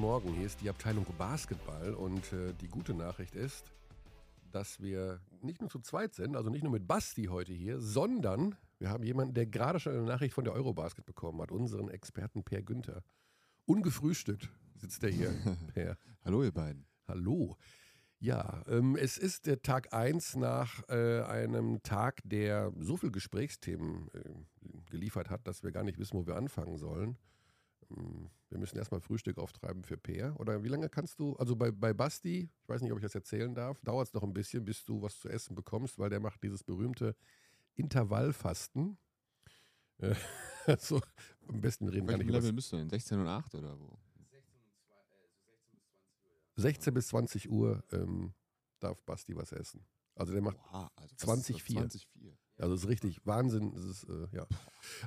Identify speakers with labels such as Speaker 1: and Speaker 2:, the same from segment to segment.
Speaker 1: Morgen. Hier ist die Abteilung Basketball und äh, die gute Nachricht ist, dass wir nicht nur zu zweit sind, also nicht nur mit Basti heute hier, sondern wir haben jemanden, der gerade schon eine Nachricht von der Eurobasket bekommen hat, unseren Experten Per Günther. Ungefrühstückt sitzt er hier. per.
Speaker 2: Hallo ihr beiden.
Speaker 1: Hallo. Ja, ähm, es ist der Tag 1 nach äh, einem Tag, der so viele Gesprächsthemen äh, geliefert hat, dass wir gar nicht wissen, wo wir anfangen sollen. Ähm, wir müssen erstmal Frühstück auftreiben für Peer. Oder wie lange kannst du, also bei, bei Basti, ich weiß nicht, ob ich das erzählen darf, dauert es noch ein bisschen, bis du was zu essen bekommst, weil der macht dieses berühmte Intervallfasten. Äh, also am besten reden wir nicht
Speaker 2: über. Level bist du denn? 16 und 8 oder wo?
Speaker 1: 16 bis 20 Uhr ähm, darf Basti was essen. Also der macht Oha, also 20, 4. 20 4. Also das ist richtig Wahnsinn. Ist, äh, ja.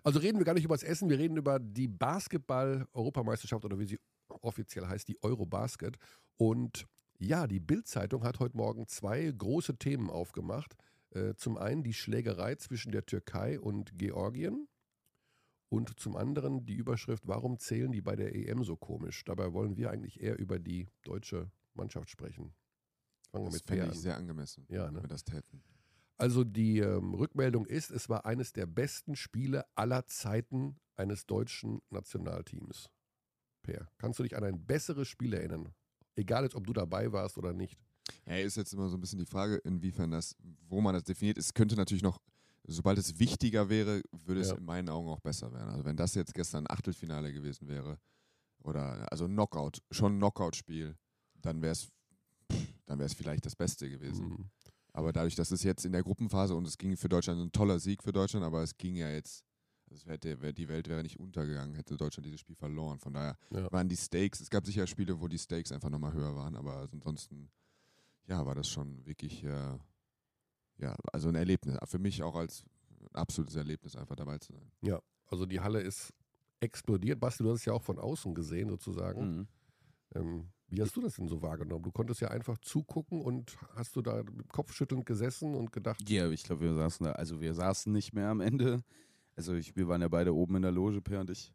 Speaker 1: Also reden wir gar nicht über das Essen, wir reden über die Basketball-Europameisterschaft oder wie sie offiziell heißt, die Eurobasket. Und ja, die Bild-Zeitung hat heute Morgen zwei große Themen aufgemacht. Äh, zum einen die Schlägerei zwischen der Türkei und Georgien. Und zum anderen die Überschrift, warum zählen die bei der EM so komisch? Dabei wollen wir eigentlich eher über die deutsche Mannschaft sprechen.
Speaker 2: Fangen wir das mit ich sehr angemessen,
Speaker 1: ja, ne?
Speaker 2: wenn wir das täten.
Speaker 1: Also die ähm, Rückmeldung ist, es war eines der besten Spiele aller Zeiten eines deutschen Nationalteams. Per, kannst du dich an ein besseres Spiel erinnern? Egal jetzt, ob du dabei warst oder nicht.
Speaker 2: Ja, ist jetzt immer so ein bisschen die Frage, inwiefern das, wo man das definiert. Es könnte natürlich noch sobald es wichtiger wäre, würde es ja. in meinen Augen auch besser werden. Also wenn das jetzt gestern ein Achtelfinale gewesen wäre oder also Knockout, schon ein Knockout-Spiel, dann wäre es dann wäre es vielleicht das Beste gewesen. Mhm. Aber dadurch, dass es jetzt in der Gruppenphase und es ging für Deutschland ein toller Sieg für Deutschland, aber es ging ja jetzt, also hätte, die Welt wäre nicht untergegangen, hätte Deutschland dieses Spiel verloren. Von daher ja. waren die Stakes, es gab sicher Spiele, wo die Stakes einfach nochmal höher waren, aber ansonsten, ja, war das schon wirklich äh, ja, also ein Erlebnis. Für mich auch als ein absolutes Erlebnis, einfach dabei zu sein.
Speaker 1: Ja, also die Halle ist explodiert. Basti, du hast es ja auch von außen gesehen, sozusagen. Mhm. Ähm, wie hast du das denn so wahrgenommen? Du konntest ja einfach zugucken und hast du da kopfschüttelnd gesessen und gedacht.
Speaker 3: Ja, ich glaube, wir saßen da, also wir saßen nicht mehr am Ende. Also ich, wir waren ja beide oben in der Loge, Per und ich.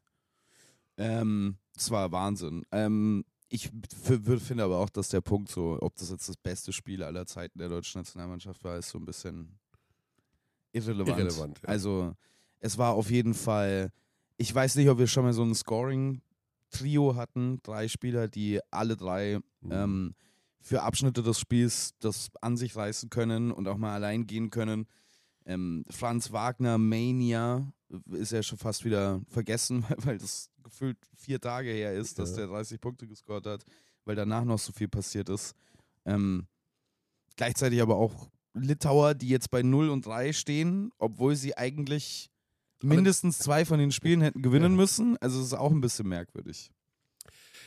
Speaker 3: Ähm, es war Wahnsinn. Ähm, ich finde aber auch, dass der Punkt so, ob das jetzt das beste Spiel aller Zeiten der deutschen Nationalmannschaft war, ist so ein bisschen irrelevant. irrelevant ja. Also es war auf jeden Fall, ich weiß nicht, ob wir schon mal so ein Scoring-Trio hatten, drei Spieler, die alle drei mhm. ähm, für Abschnitte des Spiels das an sich reißen können und auch mal allein gehen können. Ähm, Franz Wagner, Mania, ist ja schon fast wieder vergessen, weil das gefühlt vier Tage her ist, dass ja. der 30 Punkte gescored hat, weil danach noch so viel passiert ist. Ähm, gleichzeitig aber auch Litauer, die jetzt bei 0 und 3 stehen, obwohl sie eigentlich mindestens zwei von den Spielen hätten gewinnen müssen. Also es ist auch ein bisschen merkwürdig.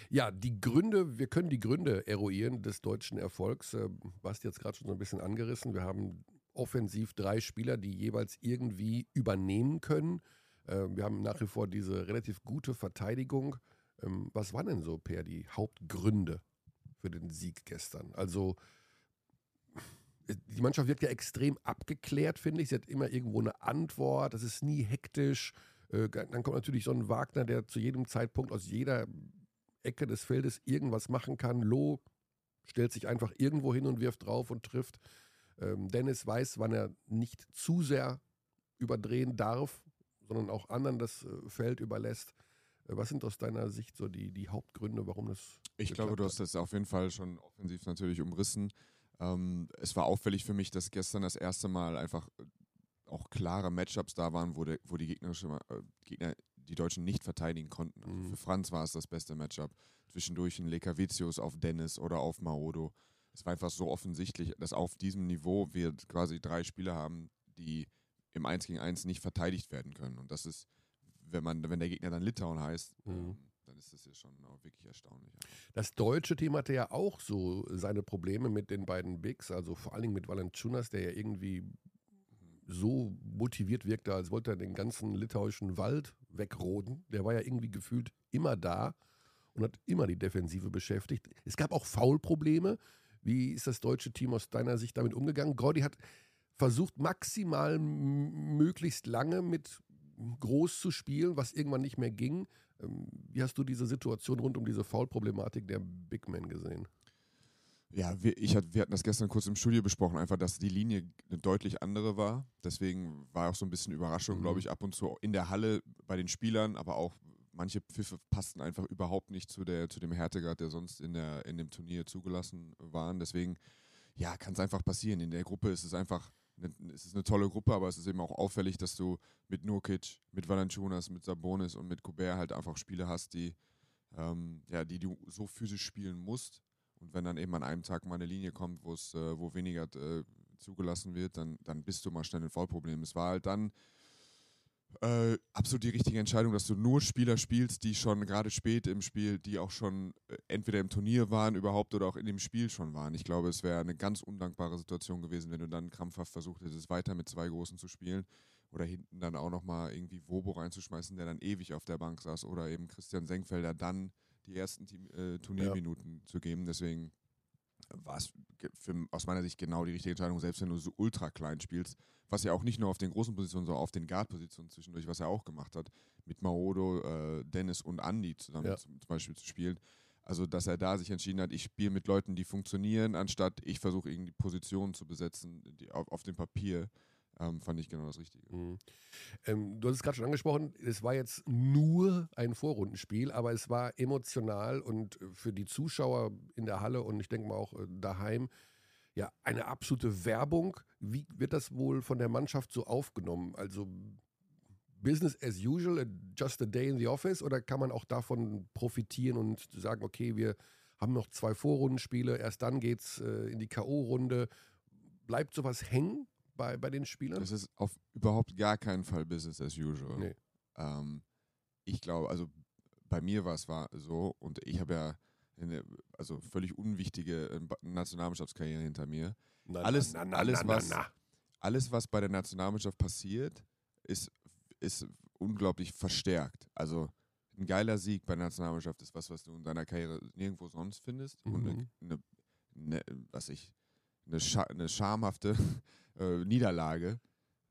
Speaker 1: Ja, die Gründe, wir können die Gründe eruieren des deutschen Erfolgs. Äh, Basti jetzt gerade schon so ein bisschen angerissen. Wir haben offensiv drei Spieler, die jeweils irgendwie übernehmen können. Ähm, wir haben nach wie vor diese relativ gute Verteidigung. Ähm, was waren denn so, Per, die Hauptgründe für den Sieg gestern? Also, äh, die Mannschaft wird ja extrem abgeklärt, finde ich. Sie hat immer irgendwo eine Antwort. Das ist nie hektisch. Äh, dann kommt natürlich so ein Wagner, der zu jedem Zeitpunkt aus jeder Ecke des Feldes irgendwas machen kann. Loh stellt sich einfach irgendwo hin und wirft drauf und trifft. Ähm, Dennis weiß, wann er nicht zu sehr überdrehen darf, sondern auch anderen das äh, Feld überlässt. Äh, was sind aus deiner Sicht so die, die Hauptgründe, warum das.
Speaker 2: Ich glaube, du hast das auf jeden Fall schon offensiv natürlich umrissen. Ähm, es war auffällig für mich, dass gestern das erste Mal einfach äh, auch klare Matchups da waren, wo, der, wo die gegnerische, äh, Gegner die Deutschen nicht verteidigen konnten. Also mhm. Für Franz war es das beste Matchup. Zwischendurch ein Lekavicius auf Dennis oder auf Maodo es war einfach so offensichtlich, dass auf diesem Niveau wir quasi drei Spieler haben, die im 1 gegen 1 nicht verteidigt werden können. Und das ist, wenn man, wenn der Gegner dann Litauen heißt, mhm. Ist das ja schon auch wirklich erstaunlich.
Speaker 1: Das deutsche Team hatte ja auch so seine Probleme mit den beiden Bigs, also vor allen Dingen mit Valentunas, der ja irgendwie so motiviert wirkte, als wollte er den ganzen litauischen Wald wegroden. Der war ja irgendwie gefühlt immer da und hat immer die Defensive beschäftigt. Es gab auch Foulprobleme. Wie ist das deutsche Team aus deiner Sicht damit umgegangen? Gordy hat versucht, maximal möglichst lange mit groß zu spielen, was irgendwann nicht mehr ging. Ähm, wie hast du diese Situation rund um diese Foul-Problematik der Big Men gesehen?
Speaker 2: Ja, wir, ich hat, wir hatten das gestern kurz im Studio besprochen, einfach, dass die Linie eine deutlich andere war. Deswegen war auch so ein bisschen Überraschung, mhm. glaube ich, ab und zu in der Halle bei den Spielern, aber auch manche Pfiffe passten einfach überhaupt nicht zu, der, zu dem Härtegrad, der sonst in, der, in dem Turnier zugelassen waren. Deswegen, ja, kann es einfach passieren. In der Gruppe ist es einfach, es ist eine tolle Gruppe, aber es ist eben auch auffällig, dass du mit Nurkic, mit Valanciunas, mit Sabonis und mit Kubert halt einfach Spiele hast, die, ähm, ja, die du so physisch spielen musst und wenn dann eben an einem Tag mal eine Linie kommt, wo es, äh, wo weniger äh, zugelassen wird, dann, dann bist du mal schnell ein Foulproblem. Es war halt dann äh, absolut die richtige Entscheidung, dass du nur Spieler spielst, die schon gerade spät im Spiel, die auch schon äh, entweder im Turnier waren überhaupt oder auch in dem Spiel schon waren. Ich glaube, es wäre eine ganz undankbare Situation gewesen, wenn du dann krampfhaft versucht hättest, weiter mit zwei Großen zu spielen oder hinten dann auch nochmal irgendwie Wobo reinzuschmeißen, der dann ewig auf der Bank saß oder eben Christian Senkfelder dann die ersten Team, äh, Turnierminuten ja. zu geben. Deswegen war es aus meiner Sicht genau die richtige Entscheidung, selbst wenn du so ultra klein spielst, was ja auch nicht nur auf den großen Positionen, sondern auf den Guard-Positionen zwischendurch, was er auch gemacht hat, mit Maodo, äh, Dennis und Andy zusammen ja. zum, zum, Beispiel zu spielen. Also, dass er da sich entschieden hat, ich spiele mit Leuten, die funktionieren, anstatt ich versuche irgendwie Positionen zu besetzen die, auf, auf dem Papier ähm, fand ich genau das Richtige. Mhm.
Speaker 1: Ähm, du hast es gerade schon angesprochen, es war jetzt nur ein Vorrundenspiel, aber es war emotional und für die Zuschauer in der Halle und ich denke mal auch äh, daheim ja eine absolute Werbung. Wie wird das wohl von der Mannschaft so aufgenommen? Also Business as usual, just a day in the office oder kann man auch davon profitieren und sagen, okay, wir haben noch zwei Vorrundenspiele, erst dann geht es äh, in die K.O.-Runde. Bleibt sowas hängen? bei, bei den Spielern?
Speaker 2: Das ist auf überhaupt gar keinen Fall Business as usual.
Speaker 1: Nee.
Speaker 2: Ähm, ich glaube, also bei mir war es war so, und ich habe ja eine also völlig unwichtige äh, Nationalmannschaftskarriere hinter mir. Na, alles, na, na, alles, was, alles, was bei der Nationalmannschaft passiert, ist, ist unglaublich verstärkt. Also ein geiler Sieg bei der Nationalmannschaft ist was, was du in deiner Karriere nirgendwo sonst findest. Mhm. Und eine, eine, eine, was ich, eine, scha eine schamhafte äh, Niederlage,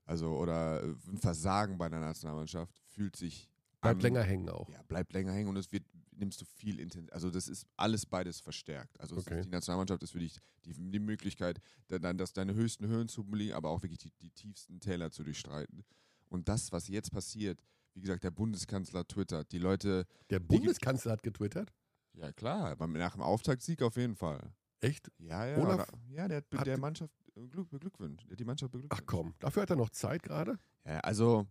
Speaker 2: also oder äh, ein Versagen bei der Nationalmannschaft, fühlt sich.
Speaker 1: Bleibt an, länger hängen auch.
Speaker 2: Ja, bleibt länger hängen und es wird, nimmst du viel Intensität. Also das ist alles beides verstärkt. Also okay. die Nationalmannschaft ist für dich die, die Möglichkeit, dann das, deine höchsten Höhen zu belegen, aber auch wirklich die, die tiefsten Täler zu durchstreiten. Und das, was jetzt passiert, wie gesagt, der Bundeskanzler twittert, die Leute.
Speaker 1: Der Bundeskanzler hat getwittert?
Speaker 2: Ja, klar, nach dem Auftaktsieg auf jeden Fall.
Speaker 1: Echt?
Speaker 2: Ja, ja. Olaf ja, der hat, der Mannschaft beglückwünscht. Die Mannschaft beglückwünscht.
Speaker 1: Ach komm, dafür hat er noch Zeit gerade?
Speaker 2: Ja, also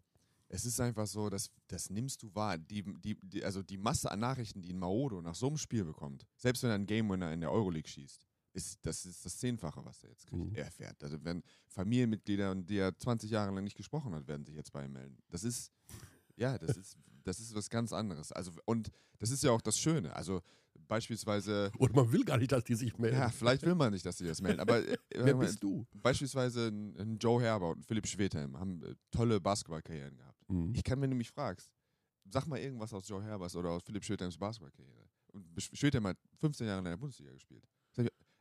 Speaker 2: es ist einfach so, dass das nimmst du wahr. Die, die, die, also die Masse an Nachrichten, die ein Maodo nach so einem Spiel bekommt, selbst wenn er einen Game Winner in der Euroleague schießt, ist das ist das Zehnfache, was er jetzt kriegt. Mhm. Er erfährt. Also wenn Familienmitglieder, die er 20 Jahre lang nicht gesprochen hat, werden sich jetzt bei ihm melden. Das ist, ja, das ist, das ist was ganz anderes. Also, und das ist ja auch das Schöne. Also beispielsweise.
Speaker 1: Oder man will gar nicht, dass die sich melden.
Speaker 2: Ja, vielleicht will man nicht, dass sie das melden. Aber äh,
Speaker 1: wer bist du?
Speaker 2: Beispielsweise ein, ein, Joe Herber und Philipp Schwedhelm haben äh, tolle Basketballkarrieren gehabt. Mhm. Ich kann, wenn du mich fragst, sag mal irgendwas aus Joe Herbers oder aus Philipp Schwedhelms Basketballkarriere. Und Schwedhelm hat 15 Jahre in der Bundesliga gespielt.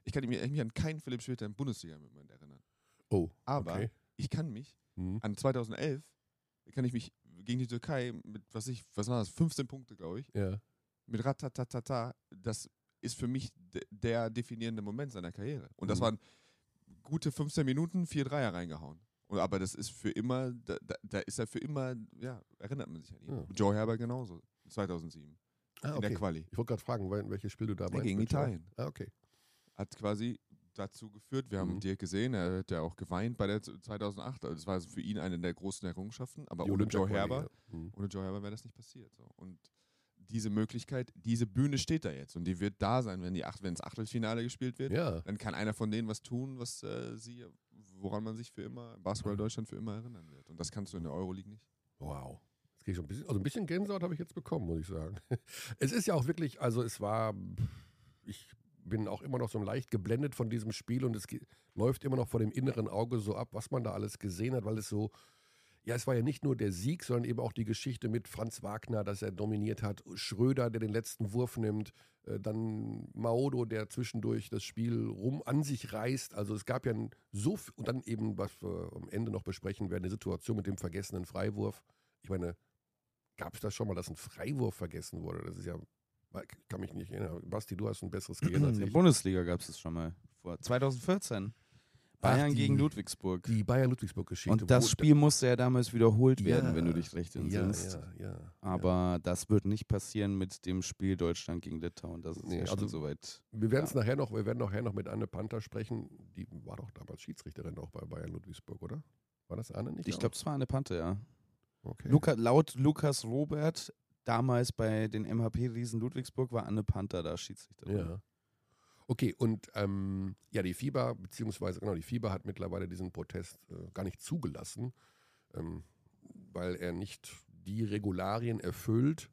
Speaker 2: Ich kann mich, an keinen Philipp Schwedhelm Bundesliga-Moment erinnern.
Speaker 1: Oh.
Speaker 2: Aber okay. ich kann mich mhm. an 2011 kann ich mich gegen die Türkei mit, was ich, was war das, 15 Punkte, glaube ich.
Speaker 1: Ja
Speaker 2: mit Ratatatata, das ist für mich der definierende Moment seiner Karriere. Und das mhm. waren gute 15 Minuten, vier Dreier reingehauen. Und, aber das ist für immer, da, da, ist er für immer, ja, erinnert man sich an ihn. Ja. Joe Herbert genauso, 2007. Ah, okay. In der Quali.
Speaker 1: Ich wollte gerade fragen, welches Spiel du da meinst.
Speaker 2: Gegen Italien.
Speaker 1: Ah, okay.
Speaker 2: Hat quasi dazu geführt, wir haben mhm. Dirk gesehen, er hat ja auch geweint bei der 2008. Also das war für ihn eine der großen Errungenschaften. Aber ohne Joe Herbert, ja. mhm. ohne Joe Herbert wäre das nicht passiert. So. Und diese Möglichkeit, diese Bühne steht da jetzt und die wird da sein, wenn die Acht, wenn das Achtelfinale gespielt wird.
Speaker 1: Ja.
Speaker 2: Dann kann einer von denen was tun, was äh, sie, woran man sich für immer, Basketball Deutschland für immer erinnern wird. Und das kannst du in der Euroleague nicht.
Speaker 1: Wow. Das geht schon ein bisschen, also ein bisschen Gänsehaut habe ich jetzt bekommen, muss ich sagen. Es ist ja auch wirklich, also es war, ich bin auch immer noch so leicht geblendet von diesem Spiel und es läuft immer noch vor dem inneren Auge so ab, was man da alles gesehen hat, weil es so ja, es war ja nicht nur der Sieg, sondern eben auch die Geschichte mit Franz Wagner, dass er dominiert hat, Schröder, der den letzten Wurf nimmt, äh, dann Maodo, der zwischendurch das Spiel rum an sich reißt. Also es gab ja so viel, und dann eben, was wir am Ende noch besprechen werden, eine Situation mit dem vergessenen Freiwurf. Ich meine, gab es das schon mal, dass ein Freiwurf vergessen wurde? Das ist ja, kann mich nicht erinnern. Basti, du hast ein besseres Gehirn als
Speaker 3: In der
Speaker 1: ich.
Speaker 3: Bundesliga gab es das schon mal. Vor 2014. Bayern
Speaker 1: Ach, die-
Speaker 3: gegen Ludwigsburg.
Speaker 1: Die Bayern-Ludwigsburg-Geschichte.
Speaker 3: Und das Spiel musste ja damals wiederholt werden,
Speaker 1: Ja,
Speaker 3: wenn du dich recht
Speaker 1: ja,
Speaker 3: entsinnst.
Speaker 1: ja, ja, ja.
Speaker 3: Aber das wird nicht passieren mit dem Spiel Deutschland gegen Litauen. Das ist
Speaker 1: Nee,
Speaker 3: ja schon
Speaker 1: also
Speaker 3: soweit.
Speaker 1: Wir werden es
Speaker 3: Ja.
Speaker 1: nachher noch, wir werden nachher noch mit Anne Panther sprechen. Die war doch damals Schiedsrichterin auch bei Bayern Ludwigsburg, oder? War das Anne nicht?
Speaker 3: Ich glaube, es war eine Pante, ja.
Speaker 1: okay.
Speaker 3: Luca, laut Lukas Robert, damals bei den MHP-Riesen Ludwigsburg, war Anne Panther da Schiedsrichterin.
Speaker 1: Ja. Okay, und ähm, ja, die FIBA, beziehungsweise genau, die FIBA hat mittlerweile diesen Protest äh, gar nicht zugelassen, ähm, weil er nicht die Regularien erfüllt,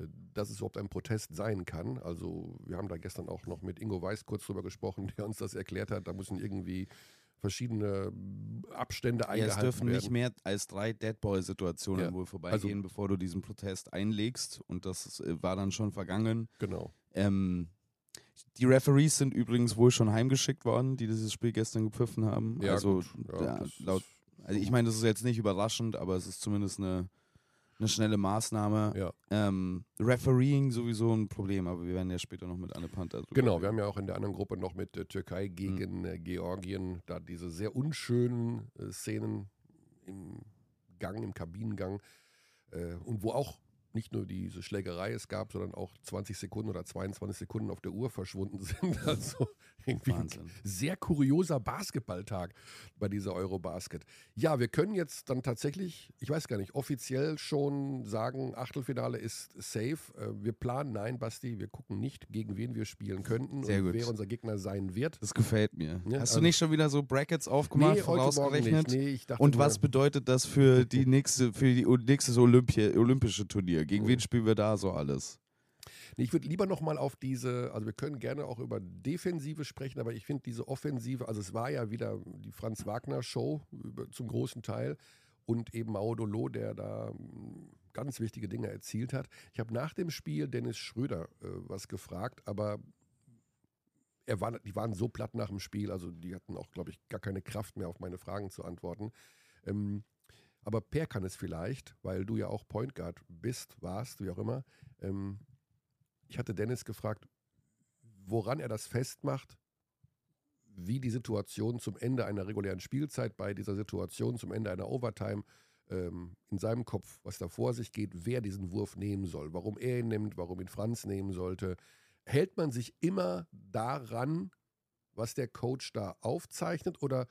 Speaker 1: äh, dass es überhaupt ein Protest sein kann. Also wir haben da gestern auch noch mit Ingo Weiß kurz drüber gesprochen, der uns das erklärt hat. Da müssen irgendwie verschiedene Abstände
Speaker 3: Ja, es
Speaker 1: eingehalten
Speaker 3: dürfen
Speaker 1: werden.
Speaker 3: nicht mehr als drei Deadball-Situationen
Speaker 1: Ja,
Speaker 3: wohl vorbeigehen,
Speaker 1: also-
Speaker 3: bevor du diesen Protest einlegst. Und das äh, war dann schon vergangen.
Speaker 1: Genau.
Speaker 3: Ähm, die Referees sind übrigens wohl schon heimgeschickt worden, die dieses Spiel gestern gepfiffen haben.
Speaker 1: Ja,
Speaker 3: also.
Speaker 1: Ja,
Speaker 3: ja, laut, also ich meine, das ist jetzt nicht überraschend, aber es ist zumindest eine, eine schnelle Maßnahme.
Speaker 1: Ja.
Speaker 3: Ähm, Refereeing sowieso ein Problem, aber wir werden ja später noch mit Anne Panther drüber
Speaker 1: Genau,
Speaker 3: reden.
Speaker 1: wir haben ja auch in der anderen Gruppe noch mit äh, Türkei
Speaker 3: Mhm.
Speaker 1: gegen äh, Georgien da diese sehr unschönen äh, Szenen im Gang, im Kabinengang äh, und wo auch nicht nur diese Schlägerei es gab, sondern auch 20 Sekunden oder 22 Sekunden auf der Uhr verschwunden sind. Also irgendwie ein
Speaker 3: Wahnsinn.
Speaker 1: sehr kurioser Basketballtag bei dieser Eurobasket. Ja, wir können jetzt dann tatsächlich, ich weiß gar nicht, offiziell schon sagen, Achtelfinale ist safe. Äh, Wir planen, nein, Basti, wir gucken nicht, gegen wen wir spielen könnten
Speaker 3: Sehr
Speaker 1: und
Speaker 3: gut.
Speaker 1: wer unser Gegner sein wird.
Speaker 3: Das gefällt mir.
Speaker 1: Ja,
Speaker 3: Hast
Speaker 1: also-
Speaker 3: du nicht schon wieder so Brackets aufgemacht,
Speaker 1: Morgen
Speaker 3: vorausgerechnet?
Speaker 1: nicht. Nee, ich dachte
Speaker 3: Und was bedeutet das für die nächste, für die nächste Olympia, olympische Turnier? Gegen
Speaker 1: Oh.
Speaker 3: wen spielen wir da so alles?
Speaker 1: Nee, ich würde lieber nochmal auf diese, also wir können gerne auch über Defensive sprechen, aber ich finde diese Offensive, also es war ja wieder die Franz Wagner Show zum großen Teil und eben Maudolo, der da mm, ganz wichtige Dinge erzielt hat. Ich habe nach dem Spiel Dennis Schröder äh, was gefragt, aber er war, die waren so platt nach dem Spiel, also die hatten auch, glaube ich, gar keine Kraft mehr auf meine Fragen zu antworten. Ähm, aber Per kann es vielleicht, weil du ja auch Point Guard bist, warst, wie auch immer. Ähm, ich hatte Dennis gefragt, woran er das festmacht, wie die Situation zum Ende einer regulären Spielzeit, bei dieser Situation zum Ende einer Overtime ähm, in seinem Kopf, was da vor sich geht, wer diesen Wurf nehmen soll, warum er ihn nimmt, warum ihn Franz nehmen sollte. Hält man sich immer daran, was der Coach da aufzeichnet oder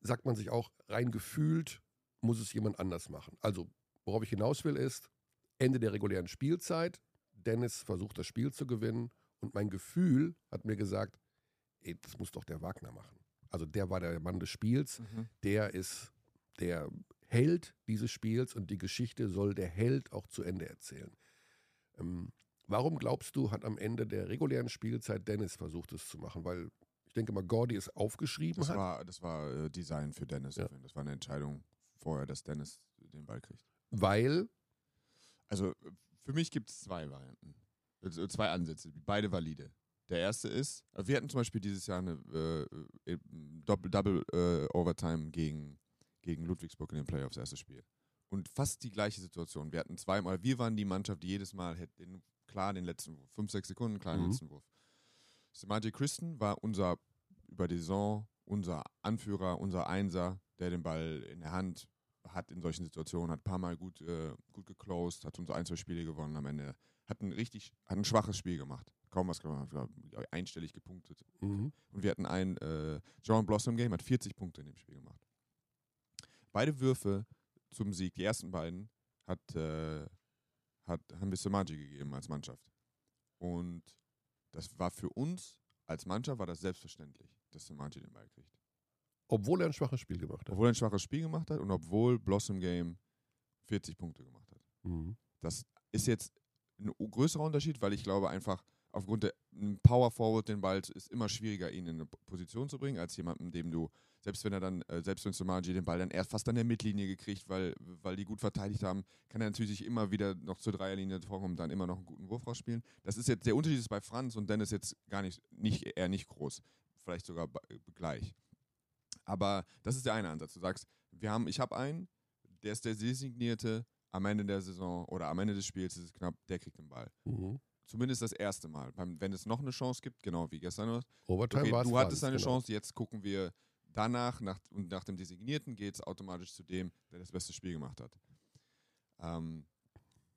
Speaker 1: sagt man sich auch rein gefühlt, muss es jemand anders machen? Also, worauf ich hinaus will, ist, Ende der regulären Spielzeit, Dennis versucht das Spiel zu gewinnen und mein Gefühl hat mir gesagt, ey, das muss doch der Wagner machen. Also der war der Mann des Spiels, der ist der Held dieses Spiels und die Geschichte soll der Held auch zu Ende erzählen. Ähm, warum glaubst du, hat am Ende der regulären Spielzeit Dennis versucht, es zu machen? Weil ich denke mal, Gordy es aufgeschrieben
Speaker 2: Das
Speaker 1: hat.
Speaker 2: war, das war äh, Design für Dennis.
Speaker 1: Ja.
Speaker 2: Das war eine Entscheidung vorher, dass Dennis den Ball kriegt.
Speaker 1: weil,
Speaker 2: Also äh, für mich gibt es zwei Varianten. Also zwei Ansätze, beide valide. Der erste ist, äh, wir hatten zum Beispiel dieses Jahr eine äh, äh, Double, Double äh, Overtime gegen, gegen Ludwigsburg in den Playoffs, erstes Spiel. Und fast die gleiche Situation. Wir hatten zweimal, wir waren die Mannschaft, die jedes Mal hätte den, klar den letzten Wurf, fünf, sechs Sekunden, klar den
Speaker 1: Mhm.
Speaker 2: letzten Wurf. Samaji Christen war unser, über die Saison, unser Anführer, unser Einser, der den Ball in der Hand hat in solchen Situationen, hat ein paar Mal gut, äh, gut geclosed, hat unsere ein, zwei Spiele gewonnen am Ende. Hat ein richtig, hat ein schwaches Spiel gemacht. Kaum was gemacht, einstellig gepunktet.
Speaker 1: mhm.
Speaker 2: Und wir hatten ein äh, John Blossom Game, hat 40 Punkte in dem Spiel gemacht. Beide Würfe zum Sieg, die ersten beiden, hat, äh, hat, haben wir Samaji gegeben als Mannschaft. Und das war für uns als Mannschaft war das selbstverständlich, dass Samaji den Ball kriegt.
Speaker 1: Obwohl er ein schwaches Spiel gemacht hat.
Speaker 2: Obwohl er ein schwaches Spiel gemacht hat und obwohl Blossom Game 40 Punkte gemacht hat.
Speaker 1: Mhm.
Speaker 2: Das ist jetzt ein größerer Unterschied, weil ich glaube einfach, aufgrund der Power Forward den Ball ist immer schwieriger, ihn in eine Position zu bringen, als jemanden, dem du, selbst wenn er dann, äh, selbst wenn Somaji den Ball dann erst fast an der Mittellinie gekriegt, weil, weil die gut verteidigt haben, kann er natürlich immer wieder noch zur Dreierlinie vorkommen und dann immer noch einen guten Wurf rausspielen. Das ist jetzt, der Unterschied ist bei Franz und Dennis jetzt gar nicht, nicht eher nicht groß. Vielleicht sogar gleich. Aber das ist der eine Ansatz. Du sagst, wir haben, ich habe einen, der ist der designierte am Ende der Saison oder am Ende des Spiels ist es knapp, der kriegt den Ball. Mhm. Zumindest das erste Mal. Wenn es noch eine Chance gibt, genau wie gestern.
Speaker 1: Overtime
Speaker 2: okay, Du hattest eine genau. Chance, jetzt gucken wir danach nach, und nach dem Designierten geht es automatisch zu dem, der das beste Spiel gemacht hat. Ähm,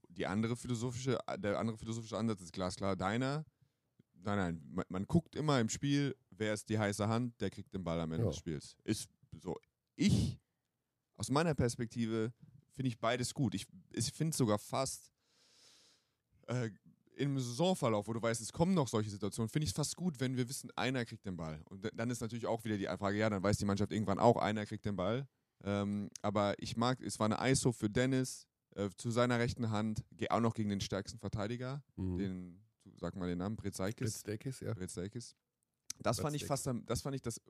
Speaker 2: die andere philosophische, der andere philosophische Ansatz ist glasklar. Deiner, nein, nein, man, man, guckt immer im Spiel, wer ist die heiße Hand, der kriegt den Ball am Ende ja. des Spiels. Ist so. Ich, aus meiner Perspektive, finde ich beides gut. Ich, ich finde es sogar fast äh, im Saisonverlauf, wo du weißt, es kommen noch solche Situationen, finde ich es fast gut, wenn wir wissen, einer kriegt den Ball. Und dann ist natürlich auch wieder die Frage, ja, dann weiß die Mannschaft irgendwann auch, einer kriegt den Ball. Ähm, aber ich mag, es war eine ISO für Dennis äh, zu seiner rechten Hand, auch noch gegen den stärksten Verteidiger, mhm. den, sag mal den Namen, Brezakis.
Speaker 1: Brezakis, ja.
Speaker 2: Brezakis. Das fand ich fast, das fand ich das, äh,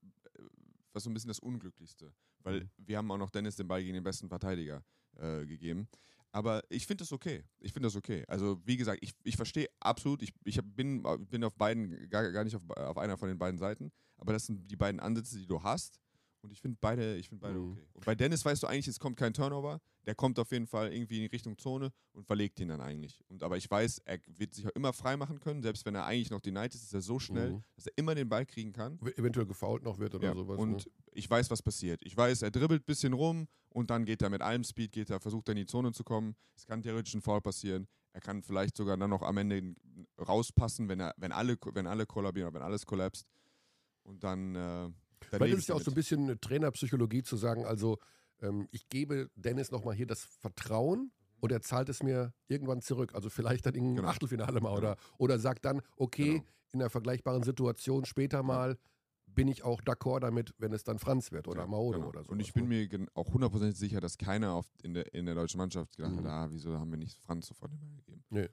Speaker 2: was so ein bisschen das Unglücklichste, weil mhm. wir haben auch noch Dennis den Ball gegen den besten Verteidiger äh, gegeben. Aber ich finde das okay. Ich finde das okay. Also, wie gesagt, ich, ich verstehe absolut, ich, ich bin, bin auf beiden, gar, gar nicht auf, auf einer von den beiden Seiten, aber das sind die beiden Ansätze, die du hast. Und ich finde beide, ich find beide mhm. okay. Und bei Dennis weißt du eigentlich, es kommt kein Turnover. Der kommt auf jeden Fall irgendwie in Richtung Zone und verlegt ihn dann eigentlich. Und, aber ich weiß, er wird sich auch immer frei machen können. Selbst wenn er eigentlich noch denied ist, ist er so schnell, mhm. dass er immer den Ball kriegen kann.
Speaker 1: Eventuell gefault noch wird oder ja. sowas.
Speaker 2: Und ne? ich weiß, was passiert. Ich weiß, er dribbelt ein bisschen rum und dann geht er mit allem Speed, geht er, versucht er in die Zone zu kommen. Es kann theoretisch ein Foul passieren. Er kann vielleicht sogar dann noch am Ende rauspassen, wenn, er, wenn, alle, wenn alle kollabieren, wenn alles kollapst. Und dann. Äh,
Speaker 1: weil das ist ja auch so ein bisschen eine Trainerpsychologie zu sagen, also ähm, ich gebe Dennis nochmal hier das Vertrauen und er zahlt es mir irgendwann zurück. Also vielleicht dann im genau. Achtelfinale mal oder, genau. oder sagt dann, okay, genau. in einer vergleichbaren Situation später mal bin ich auch d'accord damit, wenn es dann Franz wird oder ja, Mauro genau. oder so.
Speaker 2: Und ich bin ne? mir auch hundertprozentig sicher, dass keiner in, der, in der deutschen Mannschaft gedacht mhm. hat, ah, wieso haben wir nicht Franz sofort immer gegeben. Nee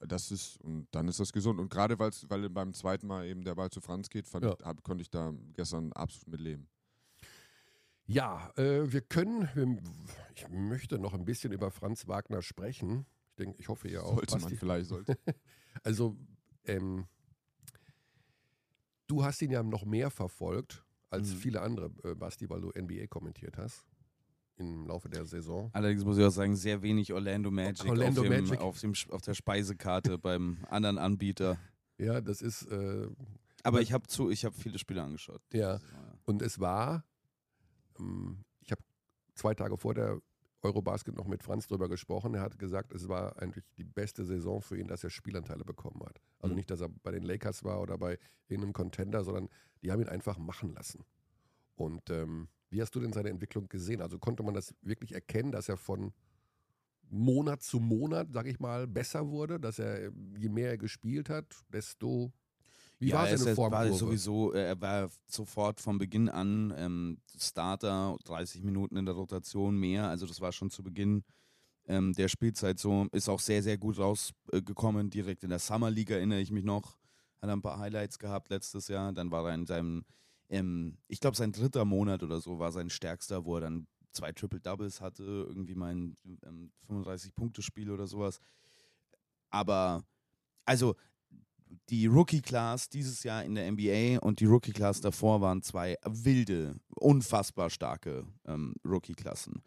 Speaker 2: das ist, und dann ist das gesund. Und gerade weil beim zweiten Mal eben der Ball zu Franz geht, ja. ich, hab, konnte ich da gestern absolut mit leben.
Speaker 1: Ja, äh, wir können, wir, ich möchte noch ein bisschen über Franz Wagner sprechen. Ich denke, ich hoffe ihr auch.
Speaker 2: Sollte man vielleicht, sollte.
Speaker 1: also, ähm, du hast ihn ja noch mehr verfolgt als mhm. viele andere, äh, Basti, weil du NBA kommentiert hast im Laufe der Saison.
Speaker 3: Allerdings muss ich auch sagen, sehr wenig Orlando Magic, Orlando auf, dem, Magic. Auf, dem, auf der Speisekarte beim anderen Anbieter.
Speaker 1: Ja, das ist. Äh,
Speaker 3: Aber ich habe hab viele Spiele angeschaut.
Speaker 1: Ja. Und es war, ähm, ich habe zwei Tage vor der Eurobasket noch mit Franz drüber gesprochen. Er hat gesagt, es war eigentlich die beste Saison für ihn, dass er Spielanteile bekommen hat. Also mhm. nicht, dass er bei den Lakers war oder bei irgendeinem Contender, sondern die haben ihn einfach machen lassen. Und ähm, wie hast du denn seine Entwicklung gesehen? Also konnte man das wirklich erkennen, dass er von Monat zu Monat, sag ich mal, besser wurde, dass er, je mehr er gespielt hat, desto
Speaker 3: wie ja, war seine Form? War sowieso, äh, er war sofort von Beginn an ähm, Starter, 30 Minuten in der Rotation mehr. Also das war schon zu Beginn ähm, der Spielzeit so. Ist auch sehr, sehr gut rausgekommen. Direkt in der Summer League erinnere ich mich noch. Hat er ein paar Highlights gehabt letztes Jahr. Dann war er in seinem ähm, ich glaube, sein dritter Monat oder so war sein stärkster, wo er dann zwei Triple Doubles hatte, irgendwie mein ähm, 35-Punkte-Spiel oder sowas. Aber, also, die Rookie-Class dieses Jahr in der NBA und die Rookie-Class davor waren zwei wilde, unfassbar starke ähm, Rookie-Klassen.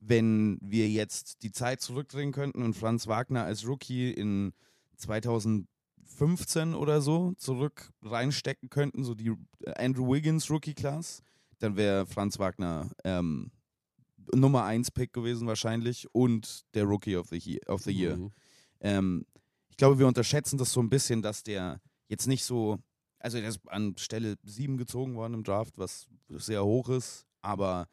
Speaker 3: Wenn wir jetzt die Zeit zurückdrehen könnten und Franz Wagner als Rookie in 2000 15 oder so zurück reinstecken könnten, so die Andrew Wiggins Rookie Class, dann wäre Franz Wagner ähm, Nummer 1 Pick gewesen wahrscheinlich und der Rookie of the Year. Of the year. Mhm. Ähm, ich glaube, wir unterschätzen das so ein bisschen, dass der jetzt nicht so, also der ist an Stelle 7 gezogen worden im Draft, was sehr hoch ist, aber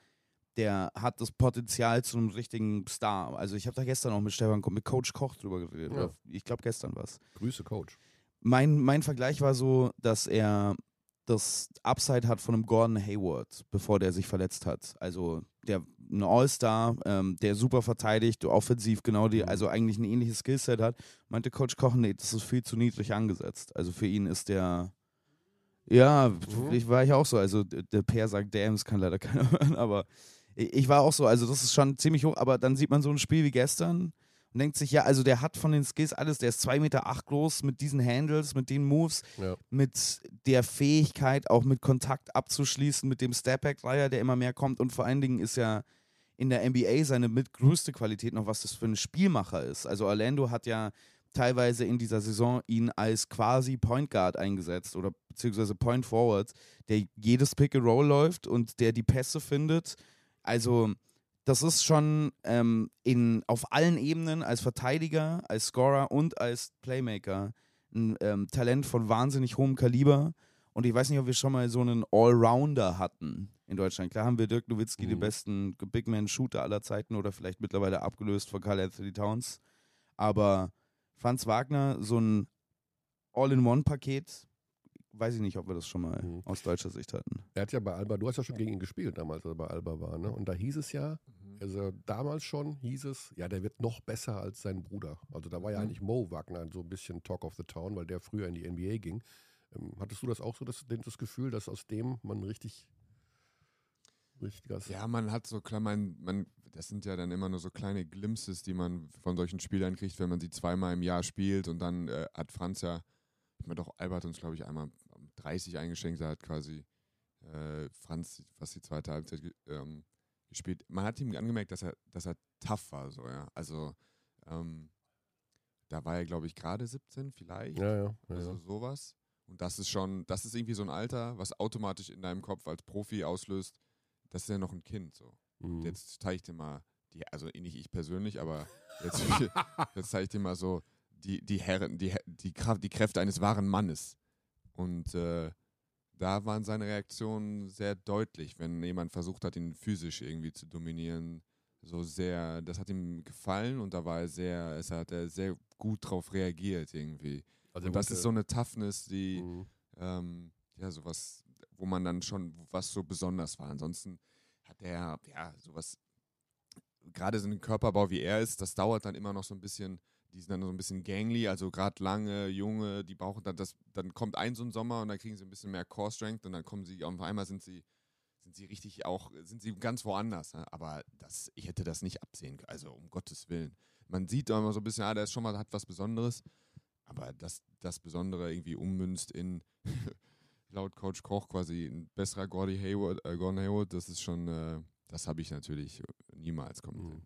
Speaker 3: der hat das Potenzial zu einem richtigen Star. Also ich habe da gestern auch mit Stefan, mit Coach Koch drüber geredet. Ja. Ich glaube gestern was.
Speaker 1: Grüße Coach.
Speaker 3: Mein, mein Vergleich war so, dass er das Upside hat von einem Gordon Hayward, bevor der sich verletzt hat. Also der ein All-Star, ähm, der super verteidigt, offensiv genau die, mhm. also eigentlich ein ähnliches Skillset hat, meinte Coach Koch, nee, das ist viel zu niedrig angesetzt. Also für ihn ist der ja, mhm. ich war ich auch so. Also der Per sagt Dams, kann leider keiner hören, aber ich war auch so, also das ist schon ziemlich hoch, aber dann sieht man so ein Spiel wie gestern und denkt sich, ja, also der hat von den Skills alles, der ist 2,8 Meter acht groß mit diesen Handles, mit den Moves, ja. mit der Fähigkeit, auch mit Kontakt abzuschließen, mit dem Stepback-Dreier, der immer mehr kommt und vor allen Dingen ist ja in der NBA seine mitgrößte Qualität noch, was das für ein Spielmacher ist. Also Orlando hat ja teilweise in dieser Saison ihn als quasi Point Guard eingesetzt oder beziehungsweise Point Forward, der jedes Pick and Roll läuft und der die Pässe findet. Also das ist schon ähm, in, auf allen Ebenen als Verteidiger, als Scorer und als Playmaker ein ähm, Talent von wahnsinnig hohem Kaliber. Und ich weiß nicht, ob wir schon mal so einen Allrounder hatten in Deutschland. Klar haben wir Dirk Nowitzki, mhm. den besten Big Man-Shooter aller Zeiten oder vielleicht mittlerweile abgelöst von Carl Anthony Towns. Aber Franz Wagner, so ein All-in-One-Paket, weiß ich nicht, ob wir das schon mal mhm. aus deutscher Sicht hatten.
Speaker 1: Er hat ja bei Alba, du hast ja schon gegen ihn gespielt damals, als er bei Alba war, ne? Und da hieß es ja, mhm. also damals schon hieß es, ja, der wird noch besser als sein Bruder. Also da war ja mhm. eigentlich Mo Wagner so ein bisschen Talk of the Town, weil der früher in die NBA ging. Ähm, hattest du das auch so, das, das Gefühl, dass aus dem man richtig
Speaker 2: Richtiges. Ja, man hat so klar, man, man, das sind ja dann immer nur so kleine Glimpses, die man von solchen Spielern kriegt, wenn man sie zweimal im Jahr spielt und dann äh, hat Franz ja, hat mir doch Albert uns, glaube ich, einmal 30 eingeschenkt, er hat quasi äh, Franz fast die zweite Halbzeit ähm, gespielt. Man hat ihm angemerkt, dass er, dass er tough war, so, ja. Also, ähm, da war er, glaube ich, gerade 17 vielleicht.
Speaker 1: Ja, ja.
Speaker 2: ja also sowas. Und das ist schon, das ist irgendwie so ein Alter, was automatisch in deinem Kopf als Profi auslöst, das ist ja noch ein Kind, so. Mhm. Jetzt zeige ich dir mal, die, also nicht ich persönlich, aber jetzt, jetzt zeige ich dir mal so die, die Herren, die, die, Kraft, die Kräfte eines wahren Mannes. Und äh, da waren seine Reaktionen sehr deutlich, wenn jemand versucht hat, ihn physisch irgendwie zu dominieren. So sehr, das hat ihm gefallen und da war er sehr, es hat er sehr gut drauf reagiert irgendwie. Also und das ist so eine Toughness, die, mhm. ähm, ja, sowas, wo man dann schon, was so besonders war. Ansonsten hat er, ja, sowas, gerade so einen Körperbau wie er ist, das dauert dann immer noch so ein bisschen, die sind dann so ein bisschen gangly, also gerade lange, junge, die brauchen dann das, dann kommt ein so ein Sommer und dann kriegen sie ein bisschen mehr Core Strength und dann kommen sie, auf einmal sind sie, sind sie richtig auch, sind sie ganz woanders. Ne? Aber das, ich hätte das nicht absehen können, also um Gottes Willen. Man sieht da immer so ein bisschen, ah, der ist schon mal, hat was Besonderes, aber dass das Besondere irgendwie ummünzt in, laut Coach Koch quasi ein besserer Gordy Hayward, äh, Gordon Hayward, das ist schon, äh, das habe ich natürlich niemals kommen sehen.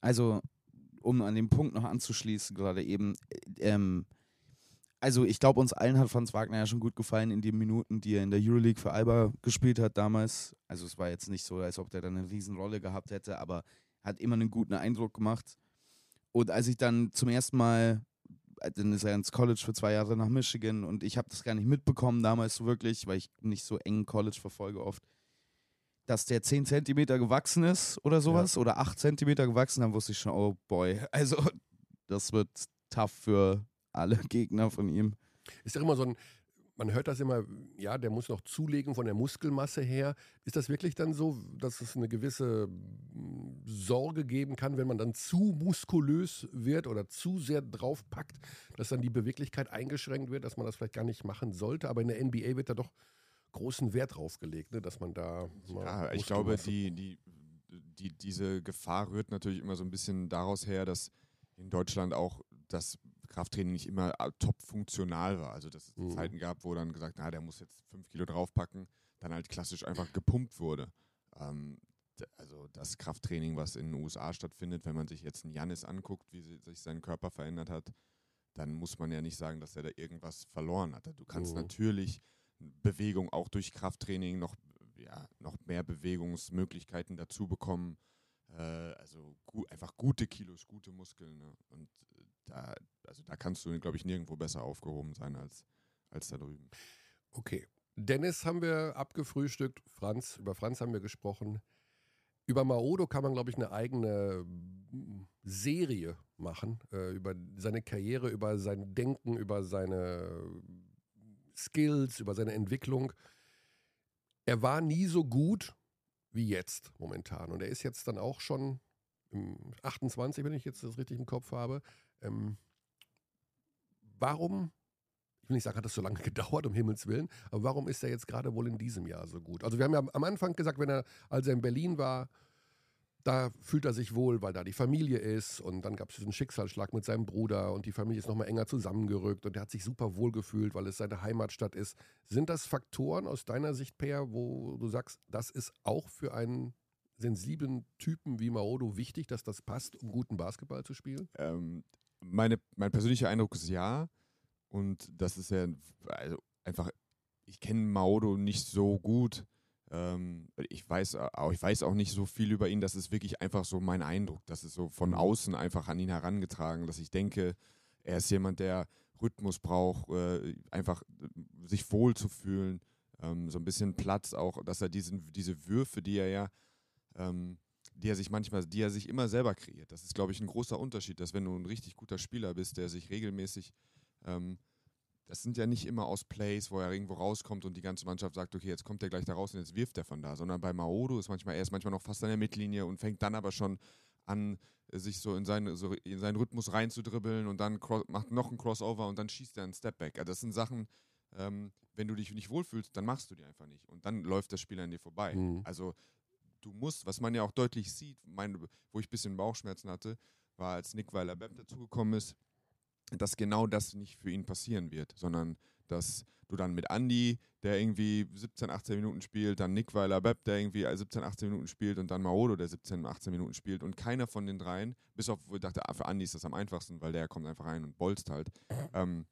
Speaker 3: Also um an den Punkt noch anzuschließen, gerade eben, ähm, also ich glaube, uns allen hat Franz Wagner ja schon gut gefallen in den Minuten, die er in der Euroleague für Alba gespielt hat damals. Also es war jetzt nicht so, als ob der dann eine Riesenrolle gehabt hätte, aber hat immer einen guten Eindruck gemacht. Und als ich dann zum ersten Mal, dann ist er ins College für zwei Jahre nach Michigan und ich habe das gar nicht mitbekommen damals so wirklich, weil ich nicht so eng College verfolge oft dass der 10 cm gewachsen ist oder sowas ja. oder 8 cm gewachsen, dann wusste ich schon, oh boy, also das wird tough für alle Gegner von ihm.
Speaker 1: Ist ja immer so ein, man hört das immer, ja, der muss noch zulegen von der Muskelmasse her. Ist das wirklich dann so, dass es eine gewisse hm, Sorge geben kann, wenn man dann zu muskulös wird oder zu sehr draufpackt, dass dann die Beweglichkeit eingeschränkt wird, dass man das vielleicht gar nicht machen sollte? Aber in der NBA wird da doch großen Wert drauf gelegt, ne, dass man da.
Speaker 2: Ja, ich glaube, die, die, die, diese Gefahr rührt natürlich immer so ein bisschen daraus her, dass in Deutschland auch das Krafttraining nicht immer äh, top funktional war. Also dass es mhm. Zeiten gab, wo dann gesagt, na, der muss jetzt fünf Kilo draufpacken, dann halt klassisch einfach gepumpt wurde. Ähm, also das Krafttraining, was in den USA stattfindet, wenn man sich jetzt einen Janis anguckt, wie sich sein Körper verändert hat, dann muss man ja nicht sagen, dass er da irgendwas verloren hat. Du kannst mhm. natürlich Bewegung auch durch Krafttraining noch, ja, noch mehr Bewegungsmöglichkeiten dazu bekommen. Äh, also gu einfach gute Kilos, gute Muskeln. Ne? Und da, also da kannst du, glaube ich, nirgendwo besser aufgehoben sein als, als da drüben.
Speaker 1: Okay. Dennis haben wir abgefrühstückt, Franz, über Franz haben wir gesprochen. Über Maodo kann man, glaube ich, eine eigene mm, Serie machen, äh, über seine Karriere, über sein Denken, über seine Skills, über seine Entwicklung. Er war nie so gut wie jetzt momentan. Und er ist jetzt dann auch schon 28, wenn ich jetzt das richtig im Kopf habe. Ähm, warum, ich will nicht sagen, hat das so lange gedauert, um Himmels Willen, aber warum ist er jetzt gerade wohl in diesem Jahr so gut? Also wir haben ja am Anfang gesagt, wenn er, als er in Berlin war, da fühlt er sich wohl, weil da die Familie ist und dann gab es diesen Schicksalsschlag mit seinem Bruder und die Familie ist nochmal enger zusammengerückt und er hat sich super wohl gefühlt, weil es seine Heimatstadt ist. Sind das Faktoren aus deiner Sicht, Per, wo du sagst, das ist auch für einen sensiblen Typen wie Maodo wichtig, dass das passt, um guten Basketball zu spielen?
Speaker 2: Ähm, meine, mein persönlicher Eindruck ist ja. Und das ist ja also einfach, ich kenne Maodo nicht so gut. Ähm, ich, weiß, auch, ich weiß auch nicht so viel über ihn. Das ist wirklich einfach so mein Eindruck. Das ist so von mhm. außen einfach an ihn herangetragen, dass ich denke, er ist jemand, der Rhythmus braucht, äh, einfach äh, sich wohl zu fühlen, ähm, so ein bisschen Platz auch, dass er diesen, diese Würfe, die er ja ähm, die er sich manchmal, die er sich immer selber kreiert. Das ist, glaube ich, ein großer Unterschied, dass wenn du ein richtig guter Spieler bist, der sich regelmäßig, ähm, das sind ja nicht immer aus Plays, wo er irgendwo rauskommt und die ganze Mannschaft sagt, okay, jetzt kommt er gleich da raus und jetzt wirft er von da, sondern bei Maodo ist manchmal, er ist manchmal noch fast an der Mittellinie und fängt dann aber schon an, sich so in, seine, so in seinen Rhythmus reinzudribbeln und dann macht noch einen Crossover und dann schießt er einen Stepback. Also das sind Sachen, ähm, wenn du dich nicht wohlfühlst, dann machst du die einfach nicht. Und dann läuft der Spieler an dir vorbei. Mhm. Also du musst, was man ja auch deutlich sieht, mein, wo ich ein bisschen Bauchschmerzen hatte, war, als Nick Weiler-Bepp dazugekommen ist, dass genau das nicht für ihn passieren wird, sondern dass du dann mit Andy, der irgendwie 17, 18 Minuten spielt, dann Nick Weiler-Bepp, der irgendwie 17, 18 Minuten spielt und dann Maodo, der 17, 18 Minuten spielt und keiner von den dreien, bis auf, wo ich dachte, ah, für Andy ist das am einfachsten, weil der kommt einfach rein und bolzt halt. Ähm,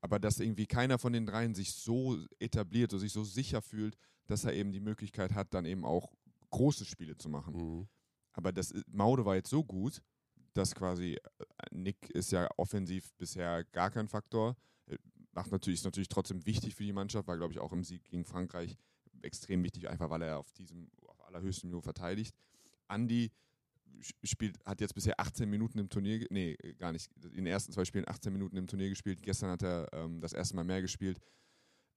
Speaker 2: aber dass irgendwie keiner von den dreien sich so etabliert oder sich so sicher fühlt, dass er eben die Möglichkeit hat, dann eben auch große Spiele zu machen. Mhm. Aber das Maude war jetzt so gut, dass quasi äh, Nick ist ja offensiv bisher gar kein Faktor. Äh, macht natürlich, ist natürlich trotzdem wichtig für die Mannschaft, war, glaube ich, auch im Sieg gegen Frankreich extrem wichtig, einfach weil er auf diesem auf allerhöchstem Niveau verteidigt. Andy spielt, hat jetzt bisher 18 Minuten im Turnier, nee, gar nicht, in den ersten zwei Spielen 18 Minuten im Turnier gespielt. Gestern hat er ähm, das erste Mal mehr gespielt.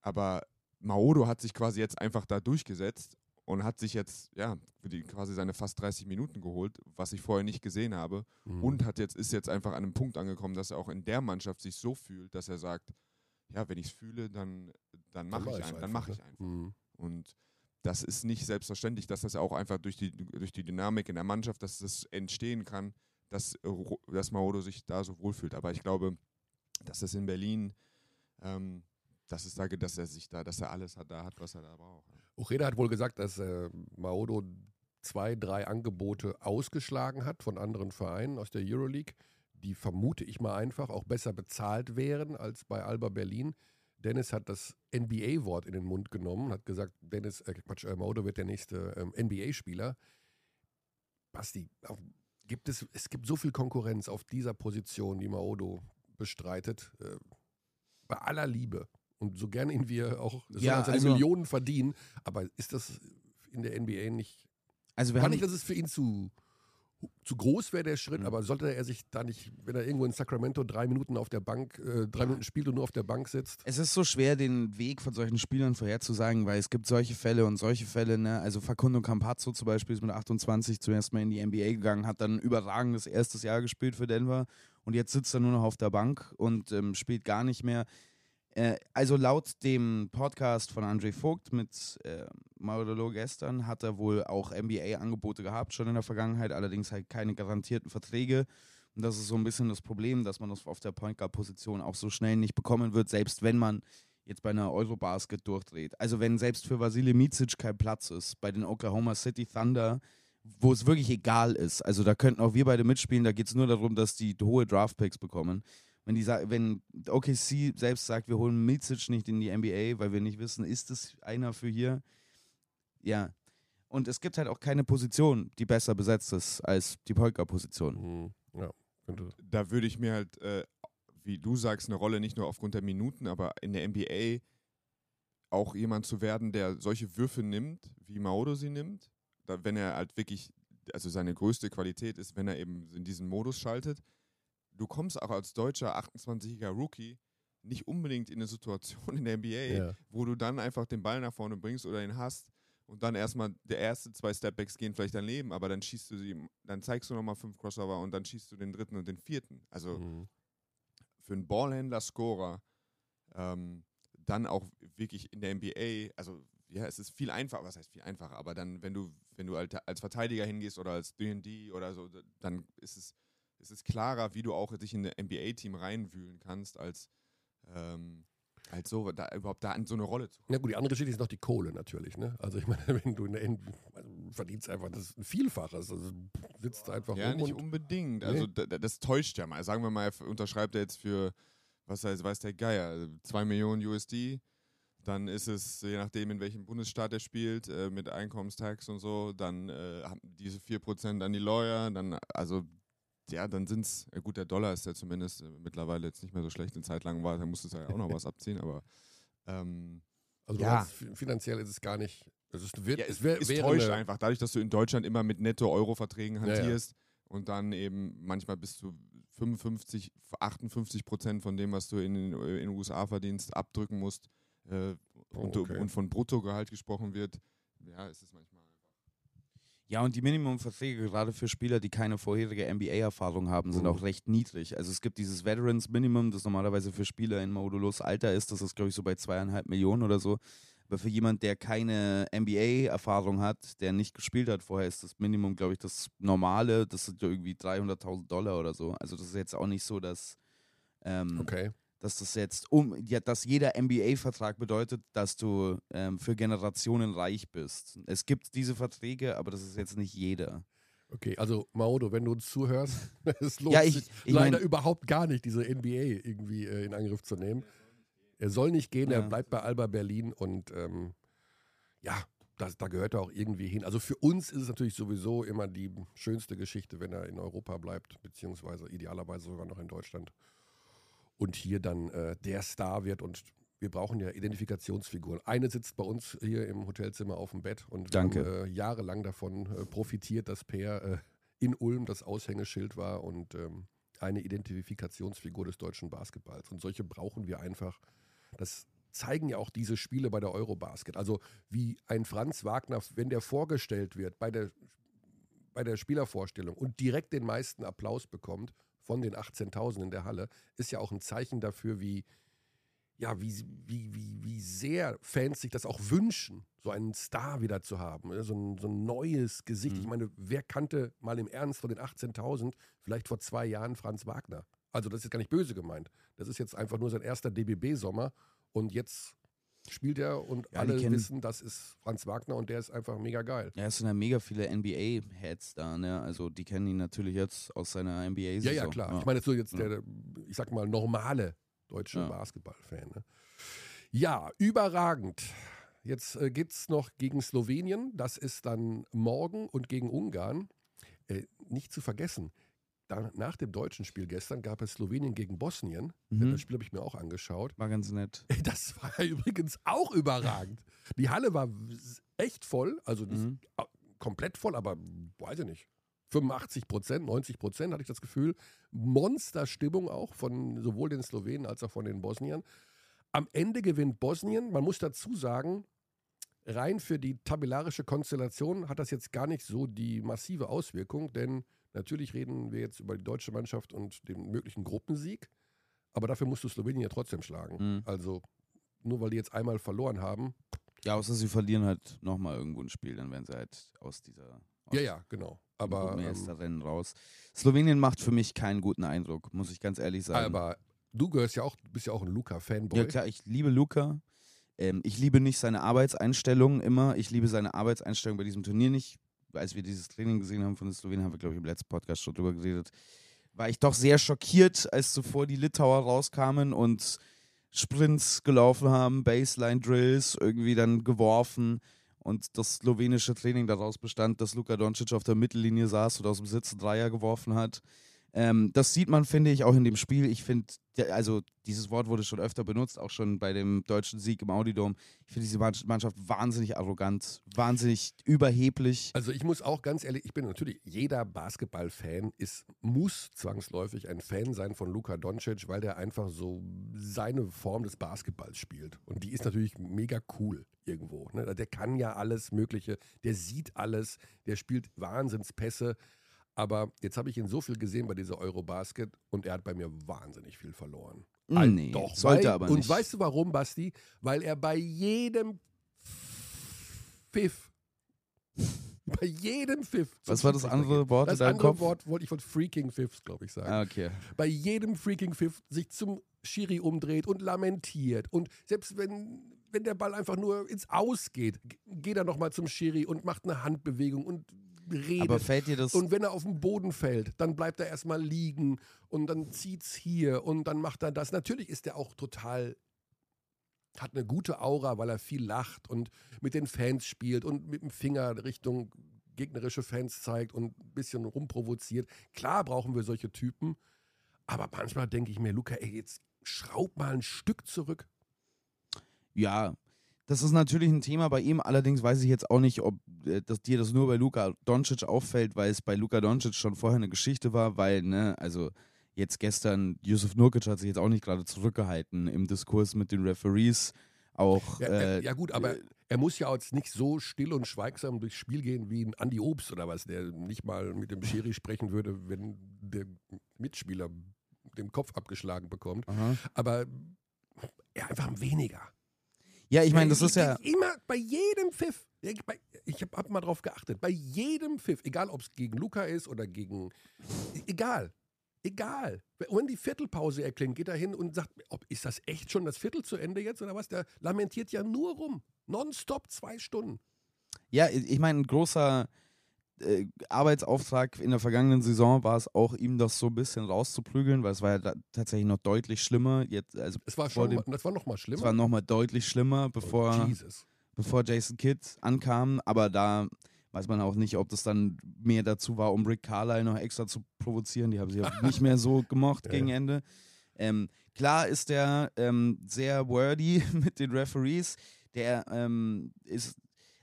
Speaker 2: Aber Maodo hat sich quasi jetzt einfach da durchgesetzt und hat sich jetzt ja die, quasi seine fast 30 Minuten geholt, was ich vorher nicht gesehen habe mhm. und hat jetzt ist jetzt einfach an einem Punkt angekommen, dass er auch in der Mannschaft sich so fühlt, dass er sagt, ja, wenn ich es fühle, dann dann mache ich, ich, ein, dann mache ich einfach. Mhm. Und das ist nicht selbstverständlich, dass das auch einfach durch die durch die Dynamik in der Mannschaft, dass das entstehen kann, dass dass Maodo sich da so wohlfühlt. Aber ich glaube, dass das in Berlin ähm, dass es da, dass er sich da, dass er alles hat, da hat, was er da braucht.
Speaker 1: Ucheda hat wohl gesagt, dass äh, Maodo zwei, drei Angebote ausgeschlagen hat von anderen Vereinen aus der Euroleague, die vermute ich mal einfach auch besser bezahlt wären als bei Alba Berlin. Dennis hat das NBA-Wort in den Mund genommen, hat gesagt, Dennis, äh, Quatsch, äh, Maodo wird der nächste ähm, NBA-Spieler. Basti, auch, gibt es, es gibt so viel Konkurrenz auf dieser Position, die Maodo bestreitet. Äh, bei aller Liebe und so gern ihn wir auch ja, seine also, Millionen verdienen, aber ist das in der NBA nicht. Also wir haben nicht, dass es für ihn zu, zu groß wäre, der Schritt, mhm. aber sollte er sich da nicht, wenn er irgendwo in Sacramento drei Minuten auf der Bank, äh, drei ja. Minuten spielt und nur auf der Bank sitzt?
Speaker 3: Es ist so schwer, den Weg von solchen Spielern vorherzusagen, weil es gibt solche Fälle und solche Fälle, ne? Also Facundo Campazzo zum Beispiel ist mit 28 zuerst mal in die NBA gegangen, hat dann ein überragendes erstes Jahr gespielt für Denver und jetzt sitzt er nur noch auf der Bank und ähm, spielt gar nicht mehr. Äh, also laut dem Podcast von Andre Vogt mit äh, Mauro gestern hat er wohl auch NBA-Angebote gehabt, schon in der Vergangenheit, allerdings halt keine garantierten Verträge. Und das ist so ein bisschen das Problem, dass man das auf der Point Guard-Position auch so schnell nicht bekommen wird, selbst wenn man jetzt bei einer Eurobasket durchdreht. Also wenn selbst für Vasile Micic kein Platz ist, bei den Oklahoma City Thunder, wo es wirklich egal ist, also da könnten auch wir beide mitspielen, da geht es nur darum, dass die hohe Draftpicks bekommen wenn die wenn OKC selbst sagt, wir holen Micic nicht in die NBA, weil wir nicht wissen, ist es einer für hier? Ja. Und es gibt halt auch keine Position, die besser besetzt ist als die Polka-Position.
Speaker 2: Mhm. Ja, da würde ich mir halt, äh, wie du sagst, eine Rolle nicht nur aufgrund der Minuten, aber in der NBA auch jemand zu werden, der solche Würfe nimmt, wie Maodo sie nimmt, da, wenn er halt wirklich, also seine größte Qualität ist, wenn er eben in diesen Modus schaltet, du kommst auch als deutscher 28-jähriger Rookie nicht unbedingt in eine Situation in der NBA, ja. wo du dann einfach den Ball nach vorne bringst oder ihn hast und dann erstmal der erste zwei Stepbacks gehen vielleicht daneben, aber dann schießt du sie, dann zeigst du nochmal fünf Crossover und dann schießt du den dritten und den vierten. Also mhm. für einen Ballhändler, Scorer, ähm, dann auch wirklich in der NBA, also ja, es ist viel einfacher, was heißt viel einfacher, aber dann, wenn du, wenn du als Verteidiger hingehst oder als DD oder so, dann ist es es ist klarer, wie du auch dich in ein NBA-Team reinwühlen kannst, als, ähm, als so, da, überhaupt da in so eine Rolle zu
Speaker 1: kommen. Ja gut, die andere Geschichte ist noch die Kohle natürlich. Ne? Also ich meine, wenn du in der, verdienst einfach das Vielfaches. Also sitzt einfach
Speaker 2: Ja,
Speaker 1: rum
Speaker 2: nicht
Speaker 1: und
Speaker 2: unbedingt. Also
Speaker 1: Nee.
Speaker 2: da- da- das täuscht ja mal. Sagen wir mal, er unterschreibt er jetzt für, was heißt, weiß der Geier, 2 Millionen USD. Dann ist es, je nachdem, in welchem Bundesstaat er spielt, äh, mit Einkommenstax und so, dann äh, haben diese 4% an die Lawyer, dann, also, ja, dann sind es, gut, der Dollar ist ja zumindest äh, mittlerweile jetzt nicht mehr so schlecht. Eine Zeit lang war, da musste es ja auch noch was abziehen, aber ähm,
Speaker 1: also du
Speaker 2: Ja.
Speaker 1: meinst, fi- finanziell ist es gar nicht. Es, ist, wird,
Speaker 2: ja,
Speaker 1: es
Speaker 2: es,
Speaker 1: wär,
Speaker 2: es
Speaker 1: wäre
Speaker 2: täuscht einfach, dadurch, dass du in Deutschland immer mit Netto-Euro-Verträgen
Speaker 1: Ja, ja.
Speaker 2: hantierst und dann eben manchmal bis zu 55, 58 Prozent von dem, was du in, den- in den USA verdienst, abdrücken musst äh,
Speaker 1: Oh,
Speaker 2: und,
Speaker 1: okay.
Speaker 2: und von Bruttogehalt gesprochen wird. Ja, es ist manchmal.
Speaker 3: Ja, und die Minimumverträge, gerade für Spieler, die keine vorherige NBA-Erfahrung haben, sind
Speaker 1: Mhm.
Speaker 3: auch recht niedrig. Also es gibt dieses Veterans Minimum, das normalerweise für Spieler in Modulos Alter ist, das ist, glaube ich, so bei zweieinhalb Millionen oder so. Aber für jemand, der keine NBA-Erfahrung hat, der nicht gespielt hat vorher, ist das Minimum, glaube ich, das normale, das sind ja irgendwie 300.000 Dollar oder so. Also das ist jetzt auch nicht so, dass, ähm,
Speaker 1: okay.
Speaker 3: Dass das jetzt um, ja, dass jeder NBA-Vertrag bedeutet, dass du ähm, für Generationen reich bist. Es gibt diese Verträge, aber das ist jetzt nicht jeder.
Speaker 1: Okay, also Maodo, wenn du uns zuhörst, es lohnt
Speaker 3: Ja, ich-
Speaker 1: sich
Speaker 3: ich
Speaker 1: leider
Speaker 3: mein-
Speaker 1: überhaupt gar nicht, diese NBA irgendwie äh, in Angriff zu nehmen. Er soll nicht gehen, er
Speaker 3: Ja.
Speaker 1: bleibt bei Alba Berlin und ähm, ja, das, da gehört er auch irgendwie hin. Also für uns ist es natürlich sowieso immer die schönste Geschichte, wenn er in Europa bleibt, beziehungsweise idealerweise sogar noch in Deutschland und hier dann äh, der Star wird und wir brauchen ja Identifikationsfiguren. Eine sitzt bei uns hier im Hotelzimmer auf dem Bett und
Speaker 3: Danke.
Speaker 1: haben äh, jahrelang davon äh, profitiert, dass Per äh, in Ulm das Aushängeschild war und ähm, eine Identifikationsfigur des deutschen Basketballs. Und solche brauchen wir einfach. Das zeigen ja auch diese Spiele bei der Eurobasket. Also wie ein Franz Wagner, wenn der vorgestellt wird bei der, bei der Spielervorstellung und direkt den meisten Applaus bekommt von den 18.000 in der Halle, ist ja auch ein Zeichen dafür, wie, ja, wie, wie, wie, wie sehr Fans sich das auch wünschen, so einen Star wieder zu haben, ne? so ein, so ein neues Gesicht.
Speaker 3: Mhm.
Speaker 1: Ich meine, wer kannte mal im Ernst von den 18.000 vielleicht vor zwei Jahren Franz Wagner? Also das ist jetzt gar nicht böse gemeint. Das ist jetzt einfach nur sein erster DBB-Sommer und jetzt spielt er und
Speaker 3: Ja,
Speaker 1: alle
Speaker 3: kennen-
Speaker 1: wissen, das ist Franz Wagner und der ist einfach mega geil.
Speaker 3: Ja, es sind ja mega viele NBA-Heads da, ne? Also die kennen ihn natürlich jetzt aus seiner NBA-Saison.
Speaker 1: Ja, ja, klar. Ich meine, so jetzt der, ich sag mal, normale deutsche
Speaker 3: Ja.
Speaker 1: Basketball-Fan. Ne? Ja, überragend. Jetzt äh, geht es noch gegen Slowenien. Das ist dann morgen und gegen Ungarn. Äh, nicht zu vergessen, da, nach dem deutschen Spiel gestern gab es Slowenien gegen Bosnien.
Speaker 3: Mhm.
Speaker 1: Das Spiel habe ich mir auch angeschaut.
Speaker 3: War ganz nett.
Speaker 1: Das war übrigens auch überragend. Die Halle war echt voll, also
Speaker 3: Mhm.
Speaker 1: komplett voll, aber weiß ich nicht. 85 Prozent, 90 Prozent hatte ich das Gefühl. Monsterstimmung auch von sowohl den Slowenen als auch von den Bosniern. Am Ende gewinnt Bosnien. Man muss dazu sagen, rein für die tabellarische Konstellation hat das jetzt gar nicht so die massive Auswirkung, denn natürlich reden wir jetzt über die deutsche Mannschaft und den möglichen Gruppensieg. Aber dafür musst du Slowenien ja trotzdem schlagen.
Speaker 3: Mhm.
Speaker 1: Also nur weil die jetzt einmal verloren haben.
Speaker 3: Ja, außer sie verlieren halt nochmal irgendwo ein Spiel, dann werden sie halt aus dieser aus
Speaker 1: Ja, ja, genau. Aber, ähm,
Speaker 3: Rennen raus. Slowenien macht für mich keinen guten Eindruck, muss ich ganz ehrlich sagen.
Speaker 1: aber du gehörst ja auch, bist ja auch ein Luca-Fanboy.
Speaker 3: Ja klar, ich liebe Luca. Ähm, ich liebe nicht seine Arbeitseinstellung immer. Ich liebe seine Arbeitseinstellung bei diesem Turnier nicht. Als wir dieses Training gesehen haben von den Slowenen, haben wir, glaube ich, im letzten Podcast schon drüber geredet, war ich doch sehr schockiert, als zuvor die Litauer rauskamen und Sprints gelaufen haben, Baseline-Drills irgendwie dann geworfen und das slowenische Training daraus bestand, dass Luka Doncic auf der Mittellinie saß und aus dem Sitz einen Dreier geworfen hat. Ähm, das sieht man, finde ich, auch in dem Spiel. Ich finde, also dieses Wort wurde schon öfter benutzt, auch schon bei dem deutschen Sieg im Audidom. Ich finde diese Mann- Mannschaft wahnsinnig arrogant, wahnsinnig überheblich.
Speaker 1: Also ich muss auch ganz ehrlich, ich bin natürlich, jeder Basketball-Fan ist, muss zwangsläufig ein Fan sein von Luka Doncic, weil der einfach so seine Form des Basketballs spielt. Und die ist natürlich mega cool irgendwo. Ne? Der kann ja alles Mögliche, der sieht alles, der spielt Wahnsinnspässe. Aber jetzt habe ich ihn so viel gesehen bei dieser Eurobasket und er hat bei mir wahnsinnig viel verloren. Ein-
Speaker 3: nee,
Speaker 1: Doch,
Speaker 3: sollte
Speaker 1: weil,
Speaker 3: aber
Speaker 1: Und
Speaker 3: nicht.
Speaker 1: weißt du warum, Basti? Weil er bei jedem Pfiff, bei jedem Pfiff.
Speaker 3: Was war das andere. Wort in
Speaker 1: Das
Speaker 3: deinem
Speaker 1: andere
Speaker 3: Kopf?
Speaker 1: Wort wollte ich von Freaking Pfiffs, glaube ich, sagen.
Speaker 3: Ah, okay.
Speaker 1: Bei jedem Freaking Pfiff sich zum Schiri umdreht und lamentiert. Und selbst wenn wenn der Ball einfach nur ins Aus geht, geht er nochmal zum Schiri und macht eine Handbewegung und redet.
Speaker 3: Aber fällt dir das.
Speaker 1: Und wenn er auf den Boden fällt, dann bleibt er erstmal liegen und dann zieht's hier und dann macht er das. Natürlich ist er auch total hat eine gute Aura, weil er viel lacht und mit den Fans spielt und mit dem Finger Richtung gegnerische Fans zeigt und ein bisschen rumprovoziert. Klar brauchen wir solche Typen, aber manchmal denke ich mir, Luca, ey, jetzt schraub mal ein Stück zurück.
Speaker 3: Ja, das ist natürlich ein Thema bei ihm. Allerdings weiß ich jetzt auch nicht, ob äh, dass dir das nur bei Luka Doncic auffällt, weil es bei Luka Doncic schon vorher eine Geschichte war, weil, ne, also jetzt gestern, Yusuf Nurkic hat sich jetzt auch nicht gerade zurückgehalten im Diskurs mit den Referees. Auch,
Speaker 1: ja,
Speaker 3: äh,
Speaker 1: ja, gut, aber er muss ja jetzt nicht so still und schweigsam durchs Spiel gehen wie ein Andy Obst oder was, der nicht mal mit dem Schiri sprechen würde, wenn der Mitspieler den Kopf abgeschlagen bekommt.
Speaker 3: Aha.
Speaker 1: Aber ja, einfach weniger.
Speaker 3: Ja, ich meine, das ist ja.
Speaker 1: Immer bei jedem Pfiff. Ich habe hab mal drauf geachtet. Bei jedem Pfiff, egal ob es gegen Luca ist oder gegen. Egal. Egal. Wenn die Viertelpause erklingt, geht er hin und sagt, ob, ist das echt schon das Viertel zu Ende jetzt oder was? Der lamentiert ja nur rum. Nonstop zwei Stunden.
Speaker 3: Ja, ich meine, ein großer äh, Arbeitsauftrag in der vergangenen Saison war es auch, ihm das so ein bisschen rauszuprügeln, weil es war ja tatsächlich noch deutlich schlimmer. Jetzt, also
Speaker 1: es war schon, dem, das war noch mal schlimmer.
Speaker 3: Es war noch mal deutlich schlimmer, bevor, oh, bevor Jason Kidd ankam. Aber da weiß man auch nicht, ob das dann mehr dazu war, um Rick Carlyle noch extra zu provozieren. Die haben sie ja nicht mehr so gemocht ja. gegen Ende. Ähm, klar ist der ähm, sehr wordy mit den Referees. Der ähm, ist,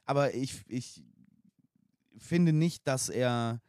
Speaker 3: aber ich, ich finde nicht, dass er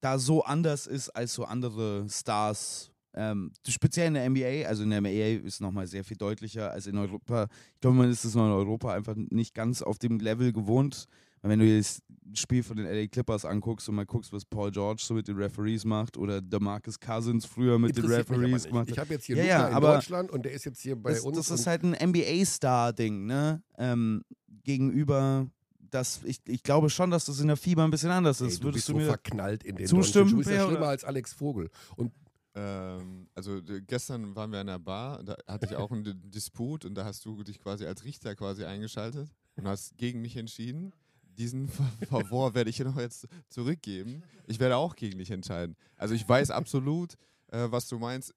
Speaker 3: da so anders ist als so andere Stars. Ähm, speziell in der NBA, also in der NBA ist es nochmal sehr viel deutlicher als in Europa. Ich glaube, man ist es in Europa einfach nicht ganz auf dem Level gewohnt. Wenn du das Spiel von den LA Clippers anguckst und mal guckst, was Paul George so mit den Referees macht oder DeMarcus Cousins früher mit den Referees gemacht
Speaker 1: Ich habe jetzt hier ja, ja, in Deutschland und der ist jetzt hier bei
Speaker 3: das,
Speaker 1: uns.
Speaker 3: Das ist halt ein NBA-Star-Ding, ne? Ähm, gegenüber das, ich, ich glaube schon, dass das in der Fieber ein bisschen anders ist.
Speaker 1: Ey, du Würdest bist du mir so verknallt in den
Speaker 3: zustimmen?
Speaker 1: Du bist ja schlimmer als Alex Vogel. Und
Speaker 2: ähm, also gestern waren wir in einer Bar, da hatte ich auch einen Disput und da hast du dich quasi als Richter quasi eingeschaltet und hast gegen mich entschieden. Diesen Favor werde ich dir noch jetzt zurückgeben. Ich werde auch gegen dich entscheiden. Also ich weiß absolut, äh, was du meinst.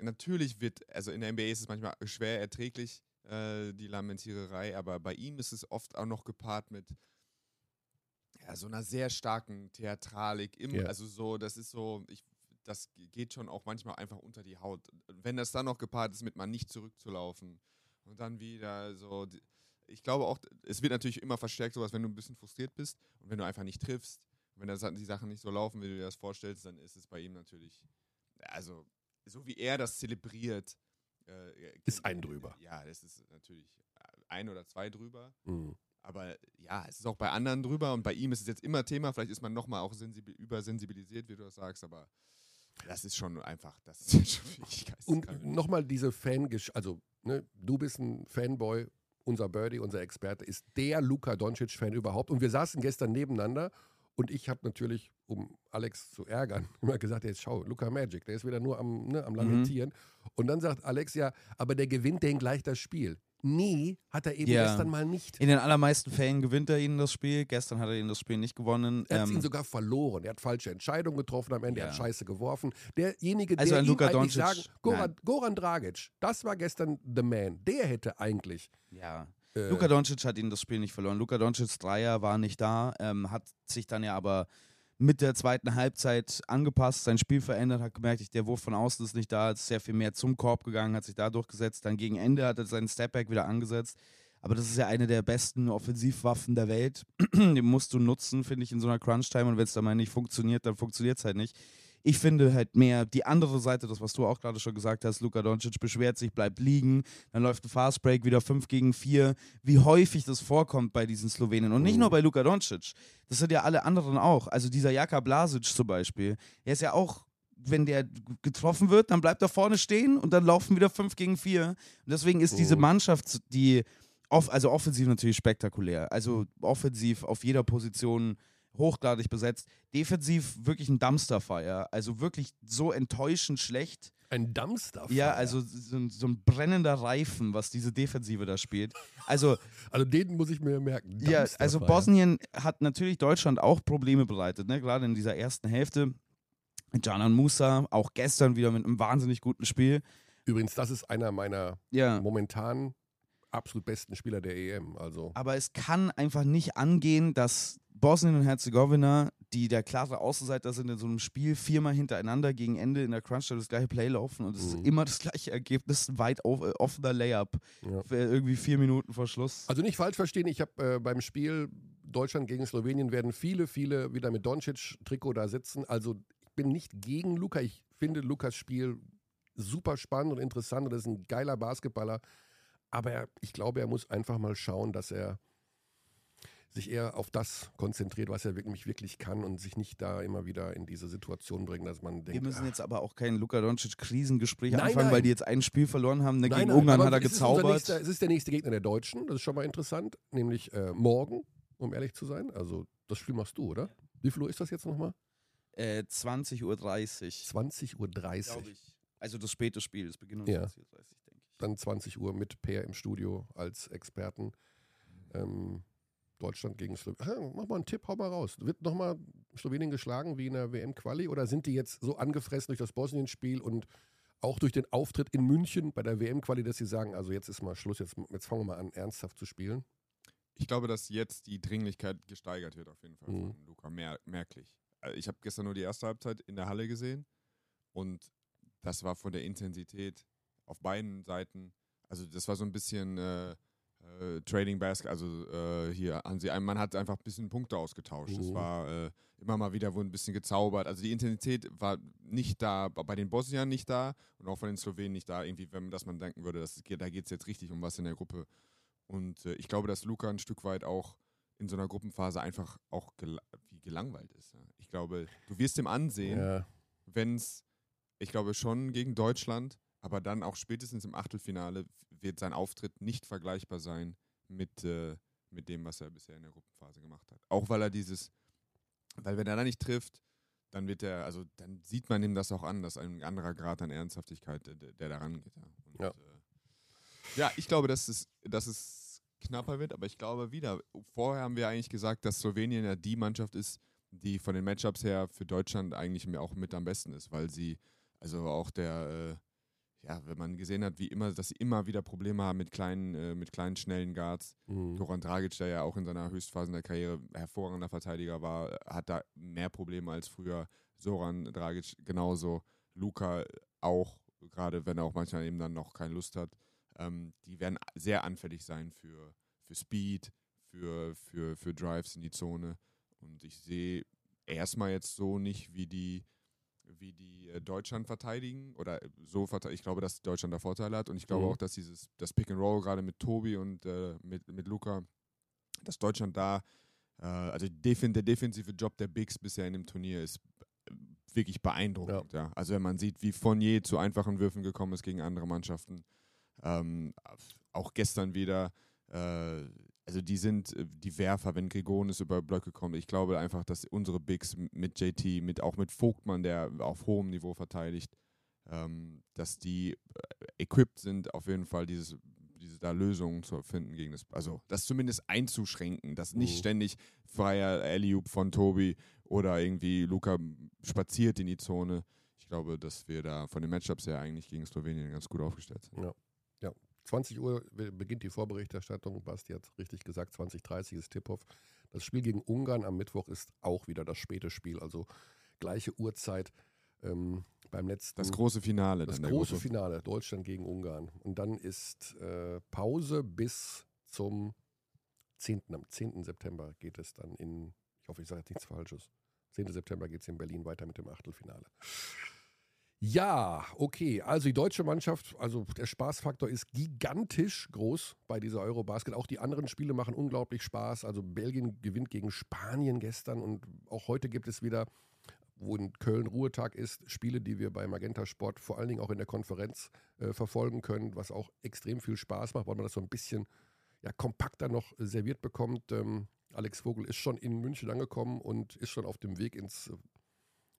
Speaker 2: Natürlich wird, also in der NBA ist es manchmal schwer erträglich, äh, die Lamentiererei, aber bei ihm ist es oft auch noch gepaart mit ja, so einer sehr starken Theatralik. Im, ja. Also so, das ist so, ich, das geht schon auch manchmal einfach unter die Haut. Wenn das dann noch gepaart ist mit mal nicht zurückzulaufen und dann wieder so, ich glaube auch, es wird natürlich immer verstärkt, sowas, wenn du ein bisschen frustriert bist und wenn du einfach nicht triffst, wenn das, die Sachen nicht so laufen, wie du dir das vorstellst, dann ist es bei ihm natürlich, also so wie er das zelebriert,
Speaker 1: äh, ist ein drüber.
Speaker 2: Ja, das ist natürlich ein oder zwei drüber. Mhm. Aber ja, es ist auch bei anderen drüber und bei ihm ist es jetzt immer Thema. Vielleicht ist man nochmal auch übersensibilisiert, wie du das sagst, aber das ist schon einfach, das ist schon
Speaker 1: Und nochmal diese Fan, also ne, du bist ein Fanboy, unser Birdie, unser Experte, ist der Luka Doncic-Fan überhaupt. Und wir saßen gestern nebeneinander und ich habe natürlich, um Alex zu ärgern, immer gesagt, jetzt schau, Luca Magic, der ist wieder nur am, ne, am mhm. Lamentieren. Mhm. Und dann sagt Alex ja, aber der gewinnt den gleich das Spiel. Nee, hat er eben ja. gestern mal nicht.
Speaker 3: In den allermeisten Fällen gewinnt er ihnen das Spiel. Gestern hat er ihnen das Spiel nicht gewonnen.
Speaker 1: Er hat ähm, ihn sogar verloren. Er hat falsche Entscheidungen getroffen am Ende. Ja. Er hat Scheiße geworfen. Derjenige,
Speaker 3: also
Speaker 1: der
Speaker 3: ihm Luka eigentlich
Speaker 1: sagen, Goran, Goran, Dragic, das war gestern the man. Der hätte eigentlich
Speaker 3: ja. Äh, Luka Doncic hat ihnen das Spiel nicht verloren. Luka Doncic's Dreier war nicht da, ähm, hat sich dann ja aber mit der zweiten Halbzeit angepasst, sein Spiel verändert, hat gemerkt, der Wurf von außen ist nicht da, ist sehr viel mehr zum Korb gegangen, hat sich da durchgesetzt. Dann gegen Ende hat er seinen Stepback wieder angesetzt. Aber das ist ja eine der besten Offensivwaffen der Welt. Den musst du nutzen, finde ich, in so einer Crunch-Time. Und wenn es dann mal nicht funktioniert, dann funktioniert es halt nicht. Ich finde halt mehr die andere Seite, das, was du auch gerade schon gesagt hast, Luka Doncic beschwert sich, bleibt liegen, dann läuft ein Fastbreak wieder 5 gegen 4. Wie häufig das vorkommt bei diesen Slowenen. Und nicht nur bei Luka Doncic, das sind ja alle anderen auch. Also dieser Jaka Blasic zum Beispiel, der ist ja auch wenn der getroffen wird, dann bleibt er vorne stehen und dann laufen wieder 5 gegen 4. Und deswegen ist diese Mannschaft, die, off also offensiv natürlich spektakulär. Also offensiv auf jeder Position hochgradig besetzt. Defensiv wirklich ein Dumpsterfire. Also wirklich so enttäuschend schlecht.
Speaker 1: Ein Dumpster.
Speaker 3: Ja, also so ein, so ein, brennender Reifen, was diese Defensive da spielt. Also,
Speaker 1: also den muss ich mir merken.
Speaker 3: Ja, also Bosnien hat natürlich Deutschland auch Probleme bereitet, ne? gerade in dieser ersten Hälfte. Canan Musa, auch gestern wieder mit einem wahnsinnig guten Spiel.
Speaker 1: Übrigens, das ist einer meiner ja. momentan absolut besten Spieler der EM. Also.
Speaker 3: Aber es kann einfach nicht angehen, dass Bosnien und Herzegowina, die der klare Außenseiter sind in so einem Spiel, viermal hintereinander gegen Ende in der Crunch das gleiche Play laufen und es mhm. ist immer das gleiche Ergebnis, weit auf, äh, offener Layup. Ja. Irgendwie vier Minuten vor Schluss.
Speaker 1: Also nicht falsch verstehen, ich habe äh, beim Spiel Deutschland gegen Slowenien werden viele, viele wieder mit Doncic-Trikot da sitzen. Also ich bin nicht gegen Luca. Ich finde Lukas Spiel super spannend und interessant und ist ein geiler Basketballer. Aber er, ich glaube, er muss einfach mal schauen, dass er sich eher auf das konzentriert, was er wirklich, wirklich kann und sich nicht da immer wieder in diese Situation bringen, dass man denkt.
Speaker 3: Wir müssen jetzt aber auch kein Luka Doncic-Krisengespräch anfangen, nein. weil die jetzt ein Spiel verloren haben. Ne, nein, gegen Ungarn hat er gezaubert.
Speaker 1: Nächster, es ist der nächste Gegner der Deutschen, das ist schon mal interessant, nämlich äh, morgen, um ehrlich zu sein. Also das Spiel machst du, oder? Wie viel Uhr ist das jetzt nochmal?
Speaker 3: Äh, 20.30 Uhr.
Speaker 1: 20.30 Uhr.
Speaker 3: Also das späte Spiel, das beginnt um ja. 20.30 Uhr.
Speaker 1: Dann 20 Uhr mit Peer im Studio als Experten. Ähm, Deutschland gegen Slowenien. Mach mal einen Tipp, hau mal raus. Wird nochmal Slowenien geschlagen wie in der WM-Quali oder sind die jetzt so angefressen durch das Bosnien-Spiel und auch durch den Auftritt in München bei der WM-Quali, dass sie sagen, also jetzt ist mal Schluss, jetzt, jetzt fangen wir mal an, ernsthaft zu spielen?
Speaker 2: Ich glaube, dass jetzt die Dringlichkeit gesteigert wird, auf jeden Fall mhm. von Luca, mer merklich. Äh, ich habe gestern nur die erste Halbzeit in der Halle gesehen und das war von der Intensität auf beiden Seiten, also das war so ein bisschen äh, äh, Trading Basket, also äh, hier haben sie, man hat einfach ein bisschen Punkte ausgetauscht. Es mhm. war äh, immer mal wieder wurde ein bisschen gezaubert. Also die Intensität war nicht da, bei den Bosniern nicht da und auch von den Slowenen nicht da, irgendwie, wenn dass man denken würde, dass, da geht es jetzt richtig um was in der Gruppe. Und äh, ich glaube, dass Luca ein Stück weit auch in so einer Gruppenphase einfach auch gel wie gelangweilt ist. Ja. Ich glaube, du wirst ihm ansehen, ja. wenn es, ich glaube schon gegen Deutschland, aber dann auch spätestens im Achtelfinale wird sein Auftritt nicht vergleichbar sein mit, äh, mit dem, was er bisher in der Gruppenphase gemacht hat. Auch weil er dieses, weil wenn er da nicht trifft, dann wird er, also dann sieht man ihm das auch an, dass ein anderer Grad an Ernsthaftigkeit, der, der da rangeht. Ja. Und, ja. Äh, ja, ich glaube, dass es, dass es knapper wird, aber ich glaube wieder, vorher haben wir eigentlich gesagt, dass Slowenien ja die Mannschaft ist, die von den Matchups her für Deutschland eigentlich auch mit am besten ist, weil sie, also auch der, äh, ja, wenn man gesehen hat, wie immer, dass sie immer wieder Probleme haben mit kleinen, äh, mit kleinen, schnellen Guards. Mhm. Goran Dragic, der ja auch in seiner Höchstphase der Karriere hervorragender Verteidiger war, hat da mehr Probleme als früher. Soran Dragic genauso. Luca auch, gerade wenn er auch manchmal eben dann noch keine Lust hat. Ähm, die werden sehr anfällig sein für, für Speed, für, für, für Drives in die Zone. Und ich sehe erstmal jetzt so nicht, wie die wie die äh, Deutschland verteidigen oder äh, so verteidigen. Ich glaube, dass Deutschland da Vorteile hat und ich glaube mhm. auch, dass dieses das Pick and Roll gerade mit Tobi und äh, mit, mit Luca, dass Deutschland da, äh, also der defensive Job der Bigs bisher in dem Turnier ist äh, wirklich beeindruckend. Ja. ja. Also wenn man sieht, wie Fournier zu einfachen Würfen gekommen ist gegen andere Mannschaften, ähm, auch gestern wieder. Äh, also die sind äh, die Werfer, wenn Grigonis über Blöcke kommt. Ich glaube einfach, dass unsere Bigs mit JT, mit auch mit Vogtmann, der auf hohem Niveau verteidigt, ähm, dass die äh, equipped sind, auf jeden Fall dieses, diese da Lösungen zu finden gegen das, also das zumindest einzuschränken, dass nicht mhm. ständig freier Eliup von Tobi oder irgendwie Luca spaziert in die Zone. Ich glaube, dass wir da von den Matchups her eigentlich gegen Slowenien ganz gut aufgestellt sind.
Speaker 1: Ja. 20 Uhr beginnt die Vorberichterstattung. Basti hat richtig gesagt, 20.30 ist Tiphoff. Das Spiel gegen Ungarn am Mittwoch ist auch wieder das späte Spiel, also gleiche Uhrzeit ähm, beim letzten.
Speaker 2: Das große Finale.
Speaker 1: Das große Finale, Deutschland gegen Ungarn. Und dann ist äh, Pause bis zum 10. Am 10. September geht es dann in, ich hoffe, ich sage jetzt nichts Falsches. 10. September geht es in Berlin weiter mit dem Achtelfinale. Ja, okay. Also die deutsche Mannschaft, also der Spaßfaktor ist gigantisch groß bei dieser Eurobasket. Auch die anderen Spiele machen unglaublich Spaß. Also Belgien gewinnt gegen Spanien gestern und auch heute gibt es wieder, wo in Köln Ruhetag ist, Spiele, die wir bei Magenta Sport vor allen Dingen auch in der Konferenz äh, verfolgen können, was auch extrem viel Spaß macht, weil man das so ein bisschen ja, kompakter noch serviert bekommt. Ähm, Alex Vogel ist schon in München angekommen und ist schon auf dem Weg ins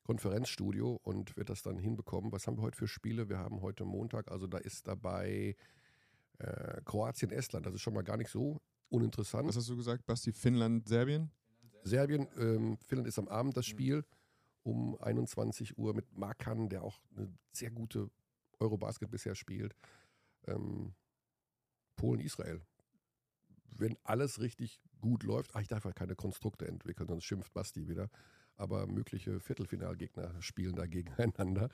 Speaker 1: Konferenzstudio und wird das dann hinbekommen. Was haben wir heute für Spiele? Wir haben heute Montag, also da ist dabei äh, Kroatien, Estland. Das ist schon mal gar nicht so uninteressant.
Speaker 2: Was hast du gesagt, Basti? Finnland, Serbien?
Speaker 1: Serbien, ähm, Finnland ist am Abend das Spiel um 21 Uhr mit Markan, der auch eine sehr gute Eurobasket bisher spielt. Ähm, Polen, Israel. Wenn alles richtig gut läuft, ach, ich darf ja keine Konstrukte entwickeln, sonst schimpft Basti wieder. Aber mögliche Viertelfinalgegner spielen da gegeneinander.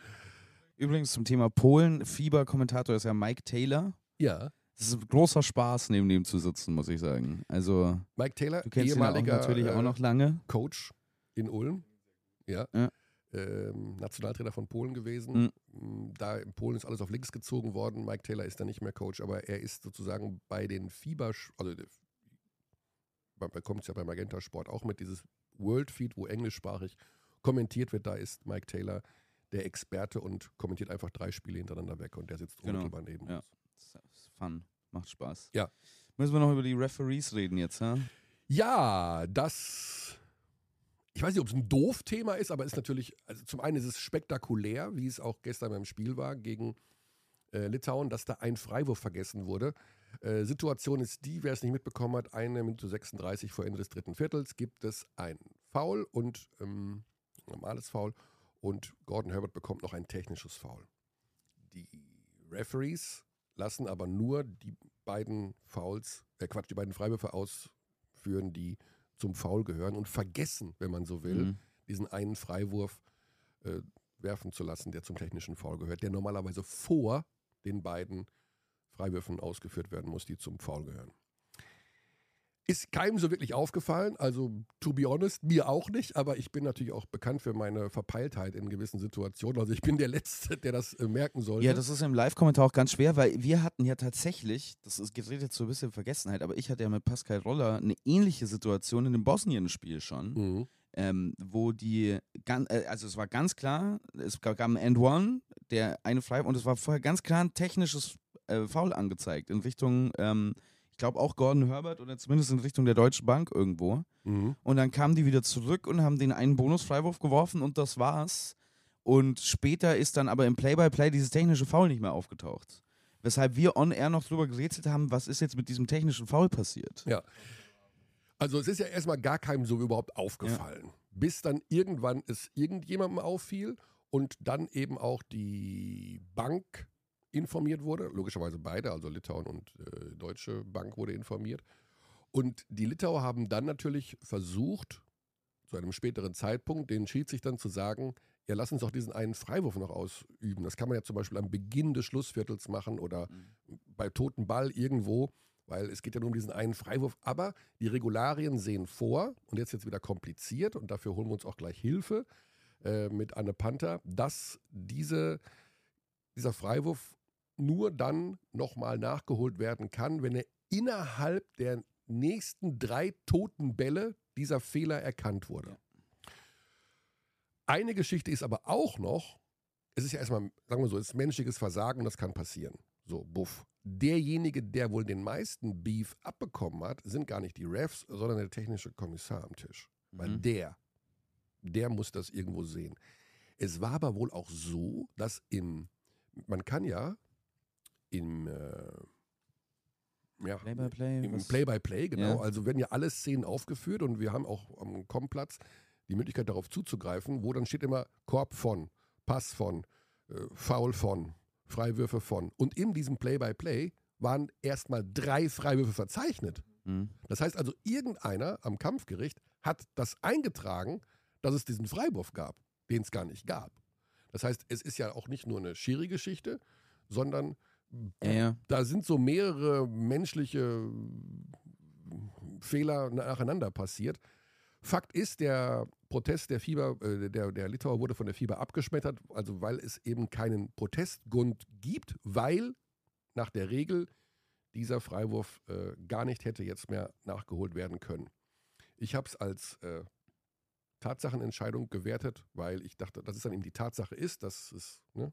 Speaker 3: Übrigens zum Thema Polen, Fieber-Kommentator ist ja Mike Taylor.
Speaker 1: Ja.
Speaker 3: Es ist ein großer Spaß, neben dem zu sitzen, muss ich sagen. Also,
Speaker 1: Mike Taylor,
Speaker 3: du kennst ihn ja auch
Speaker 1: ehemaliger
Speaker 3: natürlich auch
Speaker 1: äh,
Speaker 3: noch lange.
Speaker 1: Coach in Ulm. Ja.
Speaker 3: Ja.
Speaker 1: Ähm, Nationaltrainer von Polen gewesen. Mm, Da in Polen ist alles auf links gezogen worden. Mike Taylor ist da nicht mehr Coach, aber er ist sozusagen bei den Fieber, also man bekommt es ja beim Magenta Sport auch mit, dieses World Feed, wo englischsprachig kommentiert wird, da ist Mike Taylor der Experte und kommentiert einfach drei Spiele hintereinander weg und der sitzt
Speaker 3: Genau.
Speaker 1: unmittelbar neben
Speaker 3: Ja.
Speaker 1: uns.
Speaker 3: Das ist fun, macht Spaß.
Speaker 1: Ja.
Speaker 3: Müssen wir noch über die Referees reden jetzt, ha?
Speaker 1: Ja, das. Ich weiß nicht, ob es ein Doof-Thema ist, aber ist natürlich, also zum einen ist es spektakulär, wie es auch gestern beim Spiel war gegen äh, Litauen, dass da ein Freiwurf vergessen wurde. Äh, Situation ist die, wer es nicht mitbekommen hat, eine Minute 36 vor Ende des dritten Viertels gibt es ein Foul und ähm, normales Foul und Gordon Herbert bekommt noch ein technisches Foul. Die Referees lassen aber nur die beiden Fouls, äh Quatsch, die beiden Freiwürfe ausführen, die zum Foul gehören und vergessen, wenn man so will,
Speaker 3: Mhm.
Speaker 1: diesen einen Freiwurf äh, werfen zu lassen, der zum technischen Foul gehört, der normalerweise vor den beiden Freiwürfen ausgeführt werden muss, die zum Foul gehören. Ist keinem so wirklich aufgefallen, also to be honest, mir auch nicht, aber ich bin natürlich auch bekannt für meine Verpeiltheit in gewissen Situationen. Also ich bin der Letzte, der das äh, merken sollte.
Speaker 3: Ja, das ist im Live-Kommentar auch ganz schwer, weil wir hatten ja tatsächlich, das ist gerät jetzt so ein bisschen in Vergessenheit, aber ich hatte ja mit Pascal Roller eine ähnliche Situation in dem Bosnien-Spiel schon,
Speaker 1: Mhm.
Speaker 3: ähm, wo die, äh, also es war ganz klar, es gab gab einen End-One, der eine frei und es war vorher ganz klar ein technisches äh, Foul angezeigt in Richtung, ähm, ich glaube auch Gordon Herbert oder zumindest in Richtung der Deutschen Bank irgendwo.
Speaker 1: Mhm.
Speaker 3: Und dann kamen die wieder zurück und haben den einen Bonusfreiwurf geworfen und das war's. Und später ist dann aber im Play-by-Play dieses technische Foul nicht mehr aufgetaucht. Weshalb wir on-air noch drüber gerätselt haben, was ist jetzt mit diesem technischen Foul passiert.
Speaker 1: Ja. Also es ist ja erstmal gar keinem so überhaupt aufgefallen. Bis dann irgendwann es irgendjemandem auffiel und dann eben auch die Bank informiert wurde. Logischerweise beide, also Litauen und äh, Deutsche Bank wurde informiert. Und die Litauer haben dann natürlich versucht, zu einem späteren Zeitpunkt, den Schiedsrichtern zu sagen, ja, lass uns doch diesen einen Freiwurf noch ausüben. Das kann man ja zum Beispiel am Beginn des Schlussviertels machen oder bei toten Ball irgendwo, weil es geht ja nur um diesen einen Freiwurf. Aber die Regularien sehen vor, und jetzt jetzt wieder kompliziert, und dafür holen wir uns auch gleich Hilfe äh, mit Anne Panther, dass diese, dieser Freiwurf nur dann nochmal nachgeholt werden kann, wenn er innerhalb der nächsten drei toten Bälle dieser Fehler erkannt wurde. Eine Geschichte ist aber auch noch, es ist ja erstmal, sagen wir so, es ist menschliches Versagen und das kann passieren. So, buff. Derjenige, der wohl den meisten Beef abbekommen hat, sind gar nicht die Refs, sondern der technische Kommissar am Tisch. Weil
Speaker 3: Mhm.
Speaker 1: der, der muss das irgendwo sehen. Es war aber wohl auch so, dass im, man kann ja im, äh, ja,
Speaker 3: Play-by-Play?
Speaker 1: im Play-by-Play, genau.
Speaker 3: Ja.
Speaker 1: Also werden ja alle Szenen aufgeführt und wir haben auch am Komplatz die Möglichkeit darauf zuzugreifen, wo dann steht immer Korb von, Pass von, äh, Foul von, Freiwürfe von. Und in diesem Play-by-Play waren erstmal drei Freiwürfe verzeichnet.
Speaker 3: Mhm.
Speaker 1: Das heißt also, irgendeiner am Kampfgericht hat das eingetragen, dass es diesen Freiwurf gab, den es gar nicht gab. Das heißt, es ist ja auch nicht nur eine Schiri-Geschichte, sondern
Speaker 3: Ja, ja.
Speaker 1: da sind so mehrere menschliche Fehler nacheinander passiert. Fakt ist, der Protest der Fieber, äh, der, der Litauer wurde von der Fieber abgeschmettert, also weil es eben keinen Protestgrund gibt, weil nach der Regel dieser Freiwurf äh, gar nicht hätte jetzt mehr nachgeholt werden können. Ich habe es als äh, Tatsachenentscheidung gewertet, weil ich dachte, dass es dann eben die Tatsache ist, dass es ne,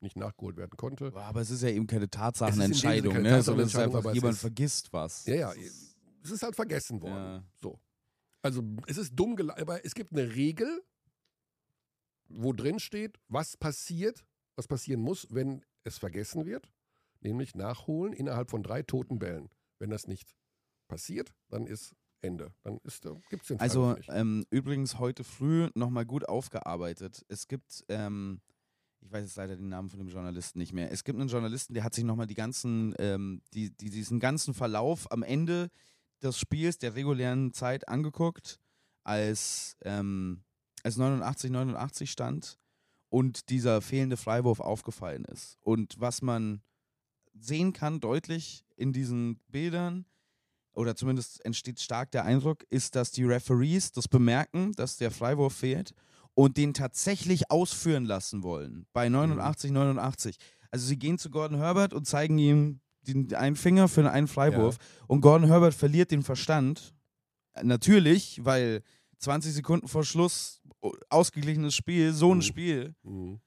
Speaker 1: nicht nachgeholt werden konnte.
Speaker 3: Aber es ist ja eben keine Tatsachenentscheidung,
Speaker 1: keine
Speaker 3: ne? sondern es ist einfach, jemand
Speaker 1: ist-
Speaker 3: vergisst was.
Speaker 1: Ja, ja, es ist halt vergessen worden.
Speaker 3: Ja.
Speaker 1: So. Also es ist dumm gelaufen, aber es gibt eine Regel, wo drin steht, was passiert, was passieren muss, wenn es vergessen wird, nämlich nachholen innerhalb von drei toten Bällen. Wenn das nicht passiert, dann ist Ende. Dann gibt es den
Speaker 3: Also ähm, übrigens heute früh nochmal gut aufgearbeitet. Es gibt, ähm, ich weiß jetzt leider den Namen von dem Journalisten nicht mehr. Es gibt einen Journalisten, der hat sich nochmal die ganzen, ähm, die, die, diesen ganzen Verlauf am Ende des Spiels, der regulären Zeit angeguckt, als, ähm, als 89, 89 stand und dieser fehlende Freiwurf aufgefallen ist. Und was man sehen kann, deutlich in diesen Bildern, oder zumindest entsteht stark der Eindruck, ist, dass die Referees das bemerken, dass der Freiwurf fehlt und den tatsächlich ausführen lassen wollen. Bei 89, mhm. 89. Also sie gehen zu Gordon Herbert und zeigen ihm den einen Finger für einen Freiwurf ja. und Gordon Herbert verliert den Verstand. Natürlich, weil 20 Sekunden vor Schluss ausgeglichenes Spiel, so ein mhm. Spiel, mhm.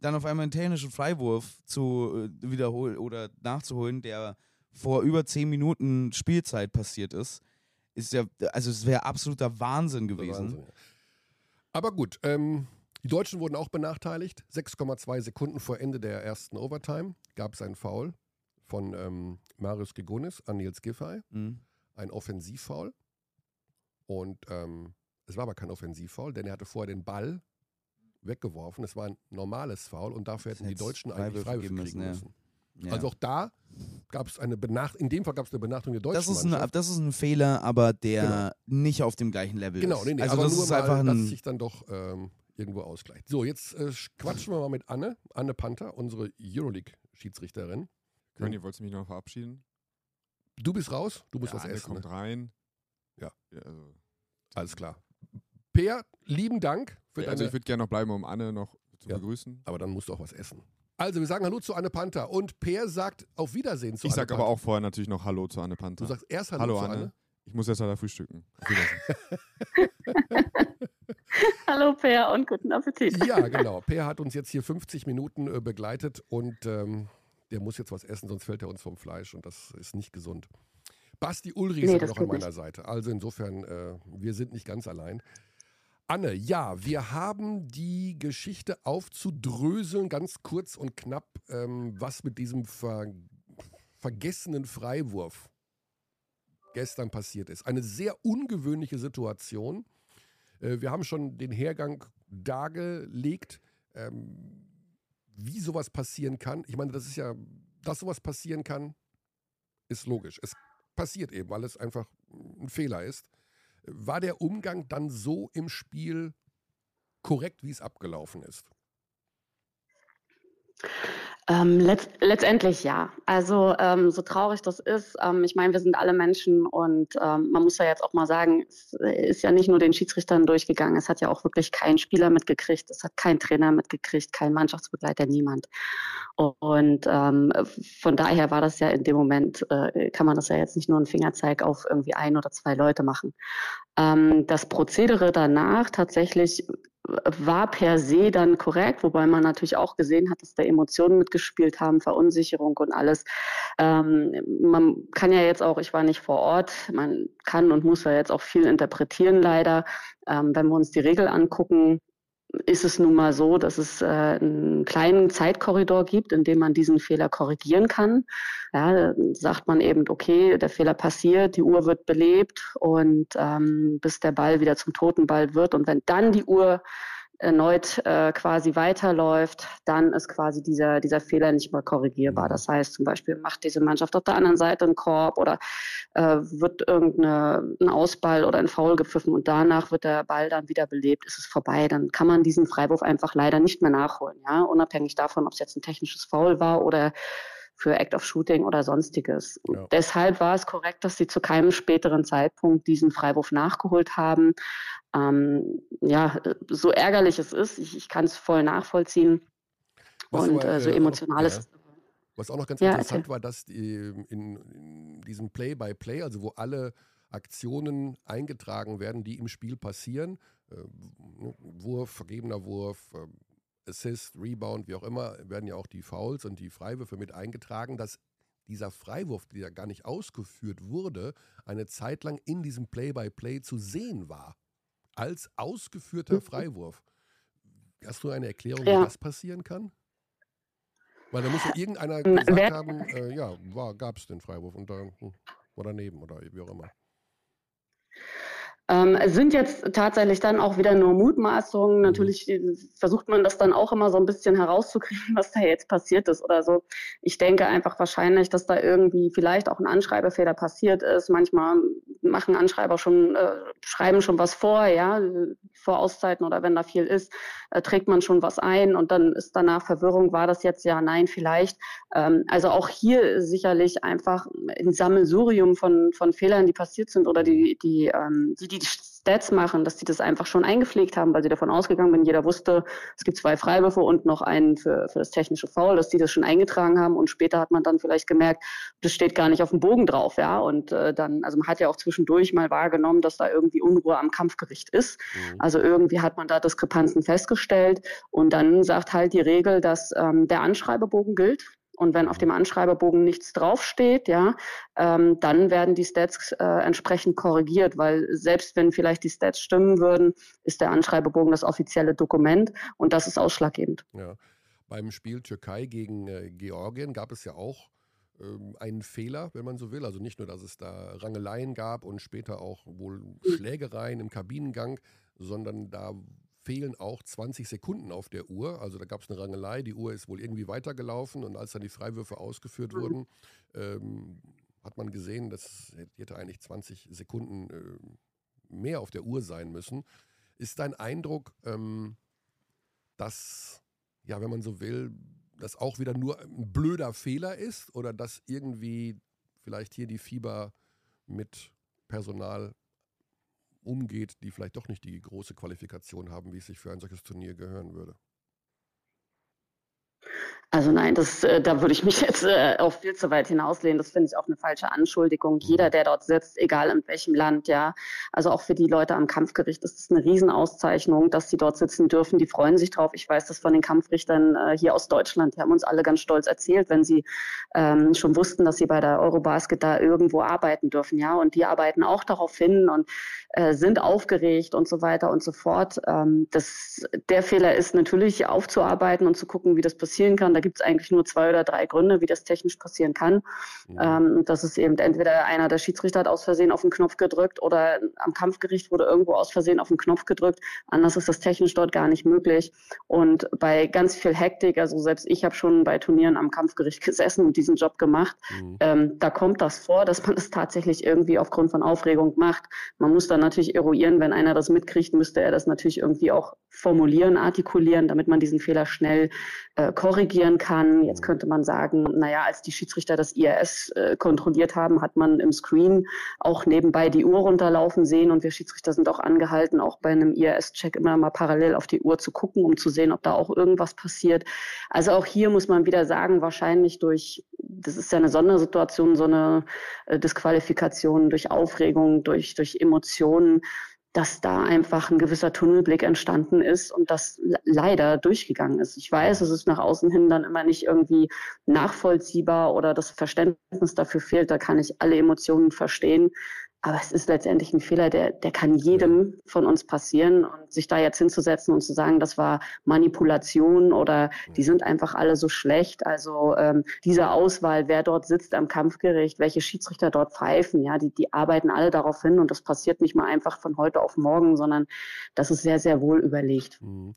Speaker 3: dann auf einmal einen technischen Freiwurf zu äh, wiederholen oder nachzuholen, der vor über 10 Minuten Spielzeit passiert ist, ist ja, also es wäre absoluter Wahnsinn gewesen. Wahnsinn.
Speaker 1: Aber gut, ähm, die Deutschen wurden auch benachteiligt. 6,2 Sekunden vor Ende der ersten Overtime gab es einen Foul von ähm, Marius Gegonis an Nils Giffey. Mhm. Ein Offensivfoul. Und ähm, es war aber kein Offensivfoul, denn er hatte vorher den Ball weggeworfen. Es war ein normales Foul und dafür hätten die Deutschen eigentlich Freiwürfe kriegen müssen. müssen. Ja. Also auch da gab es eine Benachteiligung, in dem Fall gab es eine Benachteiligung der deutschen
Speaker 3: das ist, ein, das ist ein Fehler, aber der genau. nicht auf dem gleichen Level
Speaker 1: genau,
Speaker 3: ist.
Speaker 1: Nee, nee,
Speaker 3: also
Speaker 1: aber das nur ist mal, einfach ein, dass sich dann doch ähm, irgendwo ausgleicht. So, jetzt äh, quatschen wir mal mit Anne, Anne Panther, unsere Euroleague-Schiedsrichterin.
Speaker 2: Conny, wolltest du mich noch verabschieden?
Speaker 1: Du bist raus, du musst
Speaker 2: ja,
Speaker 1: was
Speaker 2: Anne
Speaker 1: essen.
Speaker 2: kommt
Speaker 1: ne?
Speaker 2: rein.
Speaker 1: Ja. ja also. Alles klar. Per, lieben Dank
Speaker 2: für ja, Also ich würde gerne noch bleiben, um Anne noch zu begrüßen.
Speaker 1: Aber dann musst du auch was essen. Also, wir sagen Hallo zu Anne Panther und Per sagt auf Wiedersehen zu
Speaker 2: ich
Speaker 1: Anne
Speaker 2: sag aber auch vorher natürlich noch Hallo zu Anne Panther.
Speaker 1: Du sagst erst Hallo,
Speaker 2: Hallo
Speaker 1: zu
Speaker 2: Anne.
Speaker 1: Anne.
Speaker 2: Ich muss erst leider frühstücken. Auf Wiedersehen.
Speaker 4: Hallo Per und guten Appetit.
Speaker 1: Ja, genau. Per hat uns jetzt hier 50 Minuten äh, begleitet und ähm, der muss jetzt was essen, sonst fällt er uns vom Fleisch und das ist nicht gesund. Basti Ulrich nee, ist noch an meiner nicht. Seite. Also insofern, äh, wir sind nicht ganz allein. Anne, ja, wir haben die Geschichte aufzudröseln, ganz kurz und knapp, ähm, was mit diesem ver vergessenen Freiwurf gestern passiert ist. Eine sehr ungewöhnliche Situation. Äh, wir haben schon den Hergang dargelegt, ähm, wie sowas passieren kann. Ich meine, das ist ja, dass sowas passieren kann, ist logisch. Es passiert eben, weil es einfach ein Fehler ist. War der Umgang dann so im Spiel korrekt, wie es abgelaufen ist?
Speaker 4: Ähm, letzt, letztendlich ja. Also ähm, so traurig das ist, ähm, ich meine, wir sind alle Menschen und ähm, man muss ja jetzt auch mal sagen, es ist ja nicht nur den Schiedsrichtern durchgegangen, es hat ja auch wirklich kein Spieler mitgekriegt, es hat kein Trainer mitgekriegt, kein Mannschaftsbegleiter, niemand. Und ähm, von daher war das ja in dem Moment, äh, kann man das ja jetzt nicht nur einen Fingerzeig auf irgendwie ein oder zwei Leute machen. Ähm, das Prozedere danach tatsächlich war per se dann korrekt, wobei man natürlich auch gesehen hat, dass da Emotionen mitgespielt haben, Verunsicherung und alles. Ähm, man kann ja jetzt auch, ich war nicht vor Ort, man kann und muss ja jetzt auch viel interpretieren leider. Ähm, wenn wir uns die Regel angucken, ist es nun mal so, dass es äh, einen kleinen Zeitkorridor gibt, in dem man diesen Fehler korrigieren kann. Ja, sagt man eben, okay, der Fehler passiert, die Uhr wird belebt und ähm, bis der Ball wieder zum toten Ball wird. Und wenn dann die Uhr erneut äh, quasi weiterläuft, dann ist quasi dieser, dieser Fehler nicht mehr korrigierbar. Das heißt zum Beispiel, macht diese Mannschaft auf der anderen Seite einen Korb oder äh, wird irgendein Ausball oder ein Foul gepfiffen und danach wird der Ball dann wieder belebt, ist es vorbei. Dann kann man diesen Freiwurf einfach leider nicht mehr nachholen, ja, unabhängig davon, ob es jetzt ein technisches Foul war oder für Act of Shooting oder sonstiges. Ja. Deshalb war es korrekt, dass sie zu keinem späteren Zeitpunkt diesen Freiwurf nachgeholt haben. Ähm, ja, so ärgerlich es ist, ich, ich kann es voll nachvollziehen. Was und aber, äh, so äh, emotional ist
Speaker 1: ja. Was auch noch ganz ja, interessant war, dass die, in, in diesem Play-by-Play, -play, also wo alle Aktionen eingetragen werden, die im Spiel passieren, äh, Wurf, vergebener Wurf, äh, Assist, Rebound, wie auch immer, werden ja auch die Fouls und die Freiwürfe mit eingetragen, dass dieser Freiwurf, der gar nicht ausgeführt wurde, eine Zeit lang in diesem Play-by-Play -play zu sehen war. Als ausgeführter mhm. Freiwurf. Hast du eine Erklärung, ja. wie das passieren kann? Weil da muss ja irgendeiner gesagt haben, äh, ja, gab es den Freiwurf und da, hm, oder daneben oder wie auch immer.
Speaker 4: Ähm, es sind jetzt tatsächlich dann auch wieder nur Mutmaßungen. Mhm. Natürlich versucht man das dann auch immer so ein bisschen herauszukriegen, was da jetzt passiert ist oder so. Ich denke einfach wahrscheinlich, dass da irgendwie vielleicht auch ein Anschreibefehler passiert ist. Manchmal machen Anschreiber schon, äh, schreiben schon was vor, ja, vor Auszeiten oder wenn da viel ist, äh, trägt man schon was ein und dann ist danach Verwirrung, war das jetzt ja, nein, vielleicht. Ähm, also auch hier sicherlich einfach ein Sammelsurium von, von Fehlern, die passiert sind oder die, die, ähm, die, die Stats machen, dass die das einfach schon eingepflegt haben, weil sie davon ausgegangen sind, jeder wusste, es gibt zwei Freiwürfe und noch einen für, für das technische Foul, dass die das schon eingetragen haben und später hat man dann vielleicht gemerkt, das steht gar nicht auf dem Bogen drauf, ja, und äh, dann, also man hat ja auch zwischendurch mal wahrgenommen, dass da irgendwie Unruhe am Kampfgericht ist. Mhm. Also irgendwie hat man da Diskrepanzen festgestellt und dann sagt halt die Regel, dass ähm, der Anschreibebogen gilt. Und wenn auf dem Anschreiberbogen nichts draufsteht, ja, ähm, dann werden die Stats äh, entsprechend korrigiert, weil selbst wenn vielleicht die Stats stimmen würden, ist der Anschreiberbogen das offizielle Dokument und das ist ausschlaggebend.
Speaker 1: Ja. Beim Spiel Türkei gegen äh, Georgien gab es ja auch ähm, einen Fehler, wenn man so will. Also nicht nur, dass es da Rangeleien gab und später auch wohl hm. Schlägereien im Kabinengang, sondern da fehlen auch 20 Sekunden auf der Uhr. Also da gab es eine Rangelei, die Uhr ist wohl irgendwie weitergelaufen und als dann die Freiwürfe ausgeführt mhm. wurden, ähm, hat man gesehen, dass hätte eigentlich 20 Sekunden äh, mehr auf der Uhr sein müssen. Ist dein Eindruck, ähm, dass, ja, wenn man so will, das auch wieder nur ein blöder Fehler ist oder dass irgendwie vielleicht hier die Fieber mit Personal umgeht, die vielleicht doch nicht die große Qualifikation haben, wie es sich für ein solches Turnier gehören würde.
Speaker 4: Also nein, das, äh, da würde ich mich jetzt äh, auch viel zu weit hinauslehnen. Das finde ich auch eine falsche Anschuldigung. Mhm. Jeder, der dort sitzt, egal in welchem Land, ja, also auch für die Leute am Kampfgericht ist es eine Riesenauszeichnung, dass sie dort sitzen dürfen. Die freuen sich drauf. Ich weiß das von den Kampfrichtern äh, hier aus Deutschland. Die haben uns alle ganz stolz erzählt, wenn sie ähm, schon wussten, dass sie bei der Eurobasket da irgendwo arbeiten dürfen, ja. Und die arbeiten auch darauf hin und äh, sind aufgeregt und so weiter und so fort. Ähm, das, der Fehler ist natürlich aufzuarbeiten und zu gucken, wie das passieren kann. Da gibt es eigentlich nur zwei oder drei Gründe, wie das technisch passieren kann. Ja. Mhm. Ähm, das ist eben entweder einer der Schiedsrichter hat aus Versehen auf den Knopf gedrückt oder am Kampfgericht wurde irgendwo aus Versehen auf den Knopf gedrückt. Anders ist das technisch dort gar nicht möglich. Und bei ganz viel Hektik, also selbst ich habe schon bei Turnieren am Kampfgericht gesessen und diesen Job gemacht, mhm. ähm, da kommt das vor, dass man das tatsächlich irgendwie aufgrund von Aufregung macht. Man muss dann natürlich eruieren, wenn einer das mitkriegt, müsste er das natürlich irgendwie auch formulieren, artikulieren, damit man diesen Fehler schnell äh, korrigieren kann. Jetzt könnte man sagen, naja, als die Schiedsrichter das IRS äh, kontrolliert haben, hat man im Screen auch nebenbei die Uhr runterlaufen sehen und wir Schiedsrichter sind auch angehalten, auch bei einem IRS-Check immer mal parallel auf die Uhr zu gucken, um zu sehen, ob da auch irgendwas passiert. Also auch hier muss man wieder sagen, wahrscheinlich durch, das ist ja eine Sondersituation, so eine äh, Disqualifikation durch Aufregung, durch, durch Emotionen, dass da einfach ein gewisser Tunnelblick entstanden ist und das leider durchgegangen ist. Ich weiß, es ist nach außen hin dann immer nicht irgendwie nachvollziehbar oder das Verständnis dafür fehlt. Da kann ich alle Emotionen verstehen. Aber es ist letztendlich ein Fehler, der, der kann jedem von uns passieren. Und sich da jetzt hinzusetzen und zu sagen, das war Manipulation oder die sind einfach alle so schlecht. Also ähm, diese Auswahl, wer dort sitzt am Kampfgericht, welche Schiedsrichter dort pfeifen, ja, die, die arbeiten alle darauf hin. Und das passiert nicht mal einfach von heute auf morgen, sondern das ist sehr, sehr wohl überlegt.
Speaker 1: Mhm.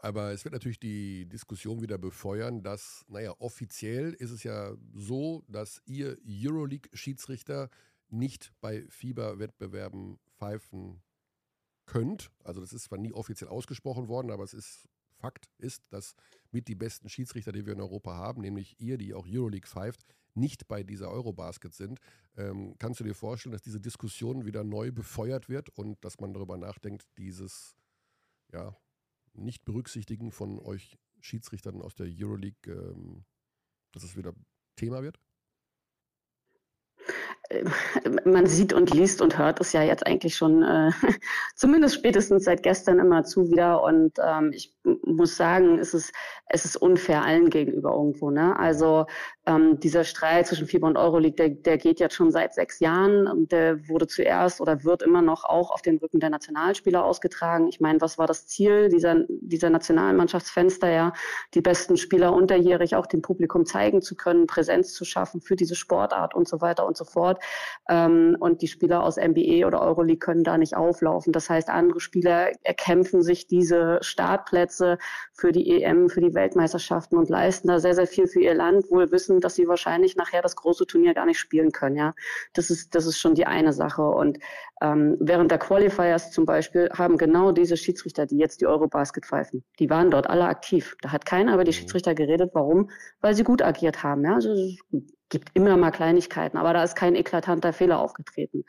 Speaker 1: Aber es wird natürlich die Diskussion wieder befeuern, dass, naja, offiziell ist es ja so, dass ihr Euroleague-Schiedsrichter nicht bei Fieberwettbewerben pfeifen könnt. Also das ist zwar nie offiziell ausgesprochen worden, aber es ist Fakt ist, dass mit die besten Schiedsrichter, die wir in Europa haben, nämlich ihr, die auch Euroleague pfeift, nicht bei dieser Eurobasket sind. Ähm, kannst du dir vorstellen, dass diese Diskussion wieder neu befeuert wird und dass man darüber nachdenkt, dieses ja, Nicht-Berücksichtigen von euch Schiedsrichtern aus der Euroleague, ähm, dass es wieder Thema wird?
Speaker 4: man sieht und liest und hört es ja jetzt eigentlich schon, äh, zumindest spätestens seit gestern immer zu wieder. Und ähm, ich muss sagen, es ist, es ist unfair allen gegenüber irgendwo. Ne? Also ähm, dieser Streit zwischen FIBA und Euroleague, der, der geht jetzt schon seit sechs Jahren. Und der wurde zuerst oder wird immer noch auch auf den Rücken der Nationalspieler ausgetragen. Ich meine, was war das Ziel dieser, dieser Nationalmannschaftsfenster? Ja, die besten Spieler unterjährig auch dem Publikum zeigen zu können, Präsenz zu schaffen für diese Sportart und so weiter und so fort. Ähm, und die Spieler aus NBA oder Euroleague können da nicht auflaufen. Das heißt, andere Spieler erkämpfen sich diese Startplätze für die EM, für die Weltmeisterschaften und leisten da sehr, sehr viel für ihr Land, wohl wissen, dass sie wahrscheinlich nachher das große Turnier gar nicht spielen können. Ja, das ist, das ist schon die eine Sache. Und ähm, während der Qualifiers zum Beispiel haben genau diese Schiedsrichter, die jetzt die Eurobasket pfeifen, die waren dort alle aktiv. Da hat keiner über die mhm. Schiedsrichter geredet. Warum? Weil sie gut agiert haben. Ja, also, gibt immer mal Kleinigkeiten, aber da ist kein eklatanter Fehler aufgetreten.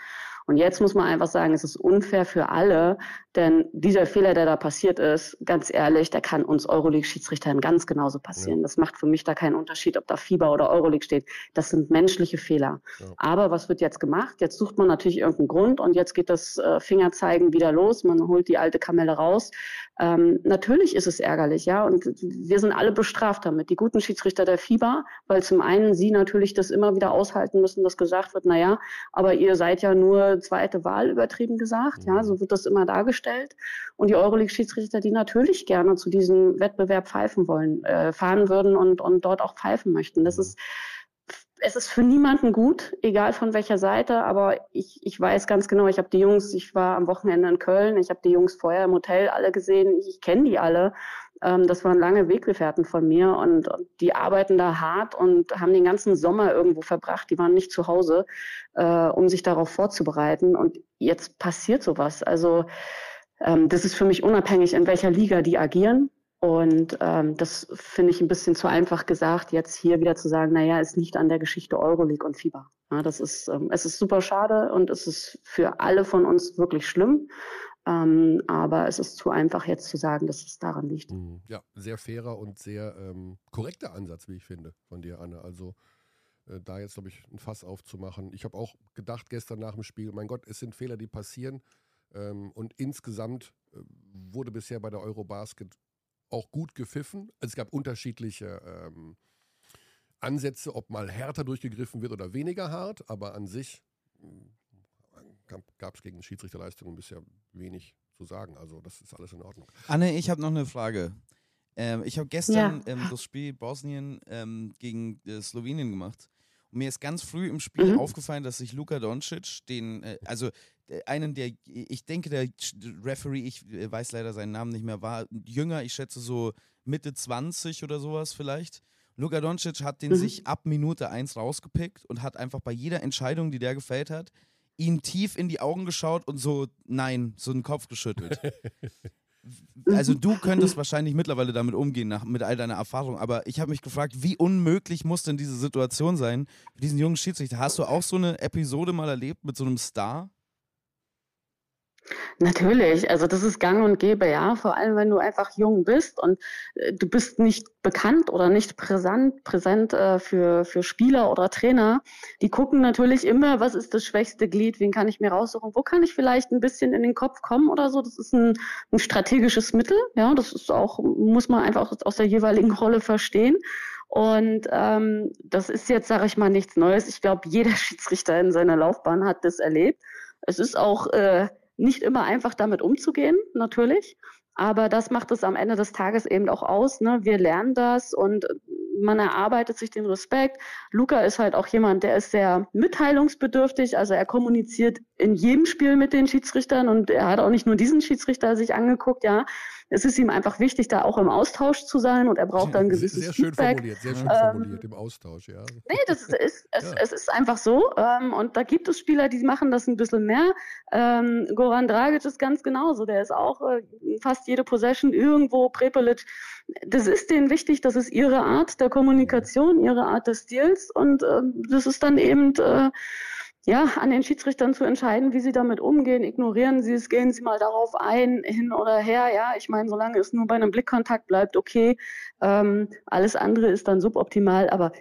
Speaker 4: Und jetzt muss man einfach sagen, es ist unfair für alle, denn dieser Fehler, der da passiert ist, ganz ehrlich, der kann uns Euroleague-Schiedsrichtern ganz genauso passieren. Ja. Das macht für mich da keinen Unterschied, ob da Fieber oder Euroleague steht. Das sind menschliche Fehler. Ja. Aber was wird jetzt gemacht? Jetzt sucht man natürlich irgendeinen Grund und jetzt geht das äh, Fingerzeigen wieder los. Man holt die alte Kamelle raus. Ähm, natürlich ist es ärgerlich, ja, und wir sind alle bestraft damit. Die guten Schiedsrichter der Fieber, weil zum einen sie natürlich das immer wieder aushalten müssen, dass gesagt wird, naja, aber ihr seid ja nur zweite Wahl übertrieben gesagt, ja, so wird das immer dargestellt. Und die Euroleague-Schiedsrichter, die natürlich gerne zu diesem Wettbewerb pfeifen wollen, äh, fahren würden und, und dort auch pfeifen möchten. Das ist es ist für niemanden gut, egal von welcher Seite, aber ich, ich weiß ganz genau, ich habe die Jungs, ich war am Wochenende in Köln, ich habe die Jungs vorher im Hotel alle gesehen, ich, ich kenne die alle. Ähm, das waren lange Weggefährten von mir und, und, die arbeiten da hart und haben den ganzen Sommer irgendwo verbracht. Die waren nicht zu Hause, äh, um sich darauf vorzubereiten. Und jetzt passiert sowas. Also ähm, das ist für mich unabhängig, in welcher Liga die agieren. Und ähm, das finde ich ein bisschen zu einfach gesagt, jetzt hier wieder zu sagen, naja, es liegt an der Geschichte Euroleague und Fieber. Ja, das ist, ähm, es ist super schade und es ist für alle von uns wirklich schlimm. Ähm, aber es ist zu einfach jetzt zu sagen, dass es daran liegt. Mhm.
Speaker 1: Ja, sehr fairer und sehr ähm, korrekter Ansatz, wie ich finde, von dir, Anne. Also äh, da jetzt, glaube ich, ein Fass aufzumachen. Ich habe auch gedacht gestern nach dem Spiel, mein Gott, es sind Fehler, die passieren. Ähm, und insgesamt äh, wurde bisher bei der Eurobasket auch gut gepfiffen. Also es gab unterschiedliche ähm, Ansätze, ob mal härter durchgegriffen wird oder weniger hart, aber an sich hm, gab es gegen Schiedsrichterleistungen bisher wenig zu sagen. Also das ist alles in Ordnung.
Speaker 3: Anne, ich habe noch eine Frage. Ähm, ich habe gestern ja. ähm, das Spiel Bosnien ähm, gegen äh, Slowenien gemacht. Und mir ist ganz früh im Spiel mhm. aufgefallen, dass sich Luka Doncic, den, äh, also einen der, ich denke, der Referee, ich äh, weiß leider seinen Namen nicht mehr, war jünger, ich schätze so Mitte 20 oder sowas vielleicht. Luka Doncic hat den mhm. sich ab Minute 1 rausgepickt und hat einfach bei jeder Entscheidung, die der gefällt hat, ihn tief in die Augen geschaut und so, nein, so den Kopf geschüttelt. also du könntest wahrscheinlich mittlerweile damit umgehen, nach, mit all deiner Erfahrung, aber ich habe mich gefragt, wie unmöglich muss denn diese Situation sein für diesen jungen Schiedsrichter? Hast du auch so eine Episode mal erlebt mit so einem Star?
Speaker 4: Natürlich, also das ist gang und gäbe, ja. Vor allem, wenn du einfach jung bist und äh, du bist nicht bekannt oder nicht präsent, präsent äh, für, für Spieler oder Trainer. Die gucken natürlich immer, was ist das schwächste Glied, wen kann ich mir raussuchen, wo kann ich vielleicht ein bisschen in den Kopf kommen oder so. Das ist ein, ein strategisches Mittel, ja. Das ist auch, muss man einfach aus der jeweiligen Rolle verstehen. Und ähm, das ist jetzt, sage ich mal, nichts Neues. Ich glaube, jeder Schiedsrichter in seiner Laufbahn hat das erlebt. Es ist auch äh, nicht immer einfach damit umzugehen, natürlich. Aber das macht es am Ende des Tages eben auch aus. Ne? Wir lernen das und man erarbeitet sich den Respekt. Luca ist halt auch jemand, der ist sehr mitteilungsbedürftig. Also er kommuniziert in jedem Spiel mit den Schiedsrichtern und er hat auch nicht nur diesen Schiedsrichter sich angeguckt, ja es ist ihm einfach wichtig, da auch im Austausch zu sein und er braucht dann gewisses
Speaker 1: Sehr schön
Speaker 4: Feedback.
Speaker 1: formuliert, sehr schön ähm, formuliert im Austausch, ja.
Speaker 4: Nee, das ist, es, ja. es ist einfach so ähm, und da gibt es Spieler, die machen das ein bisschen mehr. Ähm, Goran Dragic ist ganz genauso, der ist auch äh, fast jede Possession irgendwo, Prepelic, das ist denen wichtig, das ist ihre Art der Kommunikation, ihre Art des Stils und äh, das ist dann eben äh, ja, an den Schiedsrichtern zu entscheiden, wie sie damit umgehen. Ignorieren sie es, gehen sie mal darauf ein, hin oder her. Ja, ich meine, solange es nur bei einem Blickkontakt bleibt, okay. Ähm, alles andere ist dann suboptimal. Aber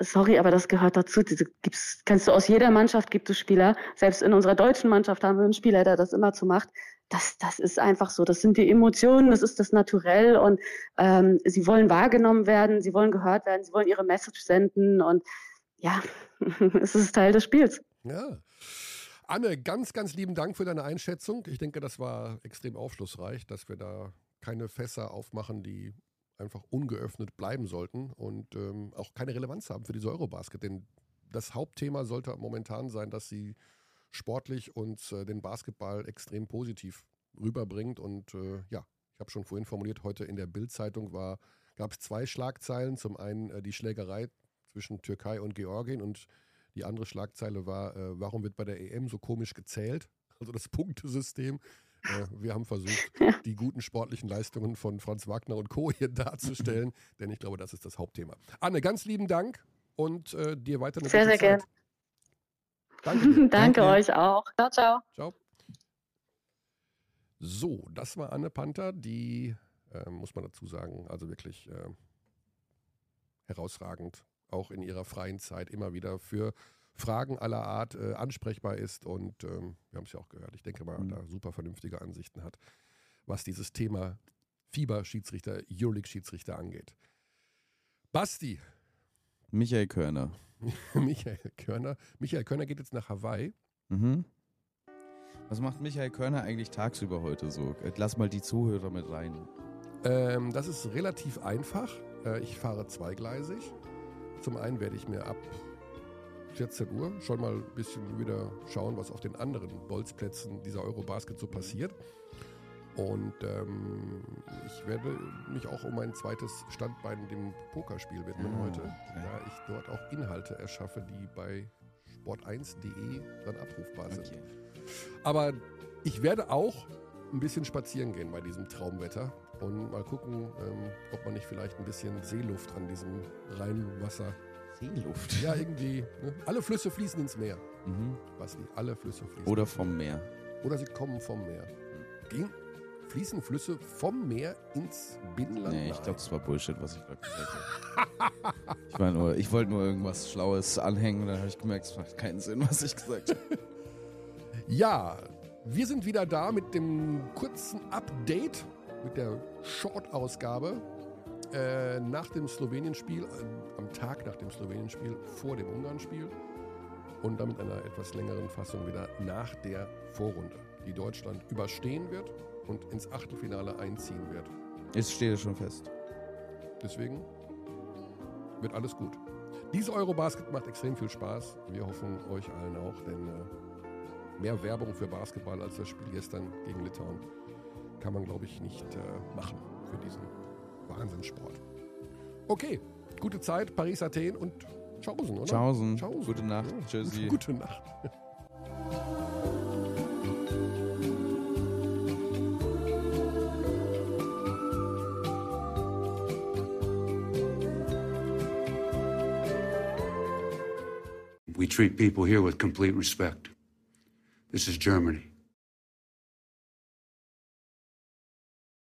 Speaker 4: sorry, aber das gehört dazu. Diese gibt's, kannst du aus jeder Mannschaft gibt es Spieler. Selbst in unserer deutschen Mannschaft haben wir einen Spieler, der das immer zu macht. Das, das ist einfach so. Das sind die Emotionen, das ist das Naturell und ähm, sie wollen wahrgenommen werden, sie wollen gehört werden, sie wollen ihre Message senden und ja, es ist Teil des Spiels.
Speaker 1: Ja. Anne, ganz, ganz lieben Dank für deine Einschätzung. Ich denke, das war extrem aufschlussreich, dass wir da keine Fässer aufmachen, die einfach ungeöffnet bleiben sollten und ähm, auch keine Relevanz haben für diese Eurobasket. Denn das Hauptthema sollte momentan sein, dass sie sportlich uns äh, den Basketball extrem positiv rüberbringt. Und äh, ja, ich habe schon vorhin formuliert, heute in der Bild-Zeitung gab es zwei Schlagzeilen. Zum einen äh, die Schlägerei zwischen Türkei und Georgien und die andere Schlagzeile war, äh, warum wird bei der EM so komisch gezählt? Also das Punktesystem. Äh, wir haben versucht, die guten sportlichen Leistungen von Franz Wagner und Co. hier darzustellen, denn ich glaube, das ist das Hauptthema. Anne, ganz lieben Dank und äh, dir weiter eine
Speaker 4: sehr, sehr
Speaker 1: Zeit.
Speaker 4: Danke,
Speaker 1: Danke,
Speaker 4: Danke euch auch. Ciao, ciao.
Speaker 1: Ciao. So, das war Anne Panther, die, äh, muss man dazu sagen, also wirklich äh, herausragend, auch in ihrer freien Zeit immer wieder für Fragen aller Art äh, ansprechbar ist und ähm, wir haben es ja auch gehört. Ich denke mal, mhm. da super vernünftige Ansichten hat, was dieses Thema Fieber-Schiedsrichter, Euroleague-Schiedsrichter angeht. Basti.
Speaker 3: Michael Körner.
Speaker 1: Michael Körner. Michael Körner geht jetzt nach Hawaii.
Speaker 3: Mhm. Was macht Michael Körner eigentlich tagsüber heute so? Lass mal die Zuhörer mit rein.
Speaker 1: Ähm, das ist relativ einfach. Äh, ich fahre zweigleisig. Zum einen werde ich mir ab 14 Uhr schon mal ein bisschen wieder schauen, was auf den anderen Bolzplätzen dieser Eurobasket so passiert. Und ähm, ich werde mich auch um mein zweites Standbein, dem Pokerspiel, widmen ah, heute, okay. da ich dort auch Inhalte erschaffe, die bei sport1.de dann abrufbar sind. Okay. Aber ich werde auch ein bisschen spazieren gehen bei diesem Traumwetter und mal gucken, ähm, ob man nicht vielleicht ein bisschen Seeluft an diesem Rheinwasser
Speaker 3: Seeluft.
Speaker 1: Ja, irgendwie. Ne? Alle Flüsse fließen ins Meer. Mhm. Basti, alle Flüsse fließen.
Speaker 3: Oder vom Meer.
Speaker 1: Oder sie kommen vom Meer. Ging, fließen Flüsse vom Meer ins Binnenland?
Speaker 3: Nee, ich glaube, das war Bullshit, was ich gerade gesagt habe. ich meine nur, ich wollte nur irgendwas Schlaues anhängen und dann habe ich gemerkt, es macht keinen Sinn, was ich gesagt habe.
Speaker 1: ja, wir sind wieder da mit dem kurzen Update, mit der Short-Ausgabe äh, nach dem Slowenien-Spiel, am Tag nach dem Slowenien-Spiel, vor dem Ungarn-Spiel und damit einer etwas längeren Fassung wieder nach der Vorrunde, die Deutschland überstehen wird und ins Achtelfinale einziehen wird.
Speaker 3: Es steht schon fest.
Speaker 1: Deswegen wird alles gut. Diese Eurobasket macht extrem viel Spaß. Wir hoffen euch allen auch, denn äh, mehr Werbung für Basketball als das Spiel gestern gegen Litauen kann man, glaube ich, nicht äh, machen für diesen Wahnsinnssport. Okay, gute Zeit, Paris, Athen und Tschaußen, oder?
Speaker 3: Tschaußen. Gute Nacht. Ja.
Speaker 1: Tschüssi. Gute Nacht.
Speaker 5: We treat people here with complete respect. This is Germany.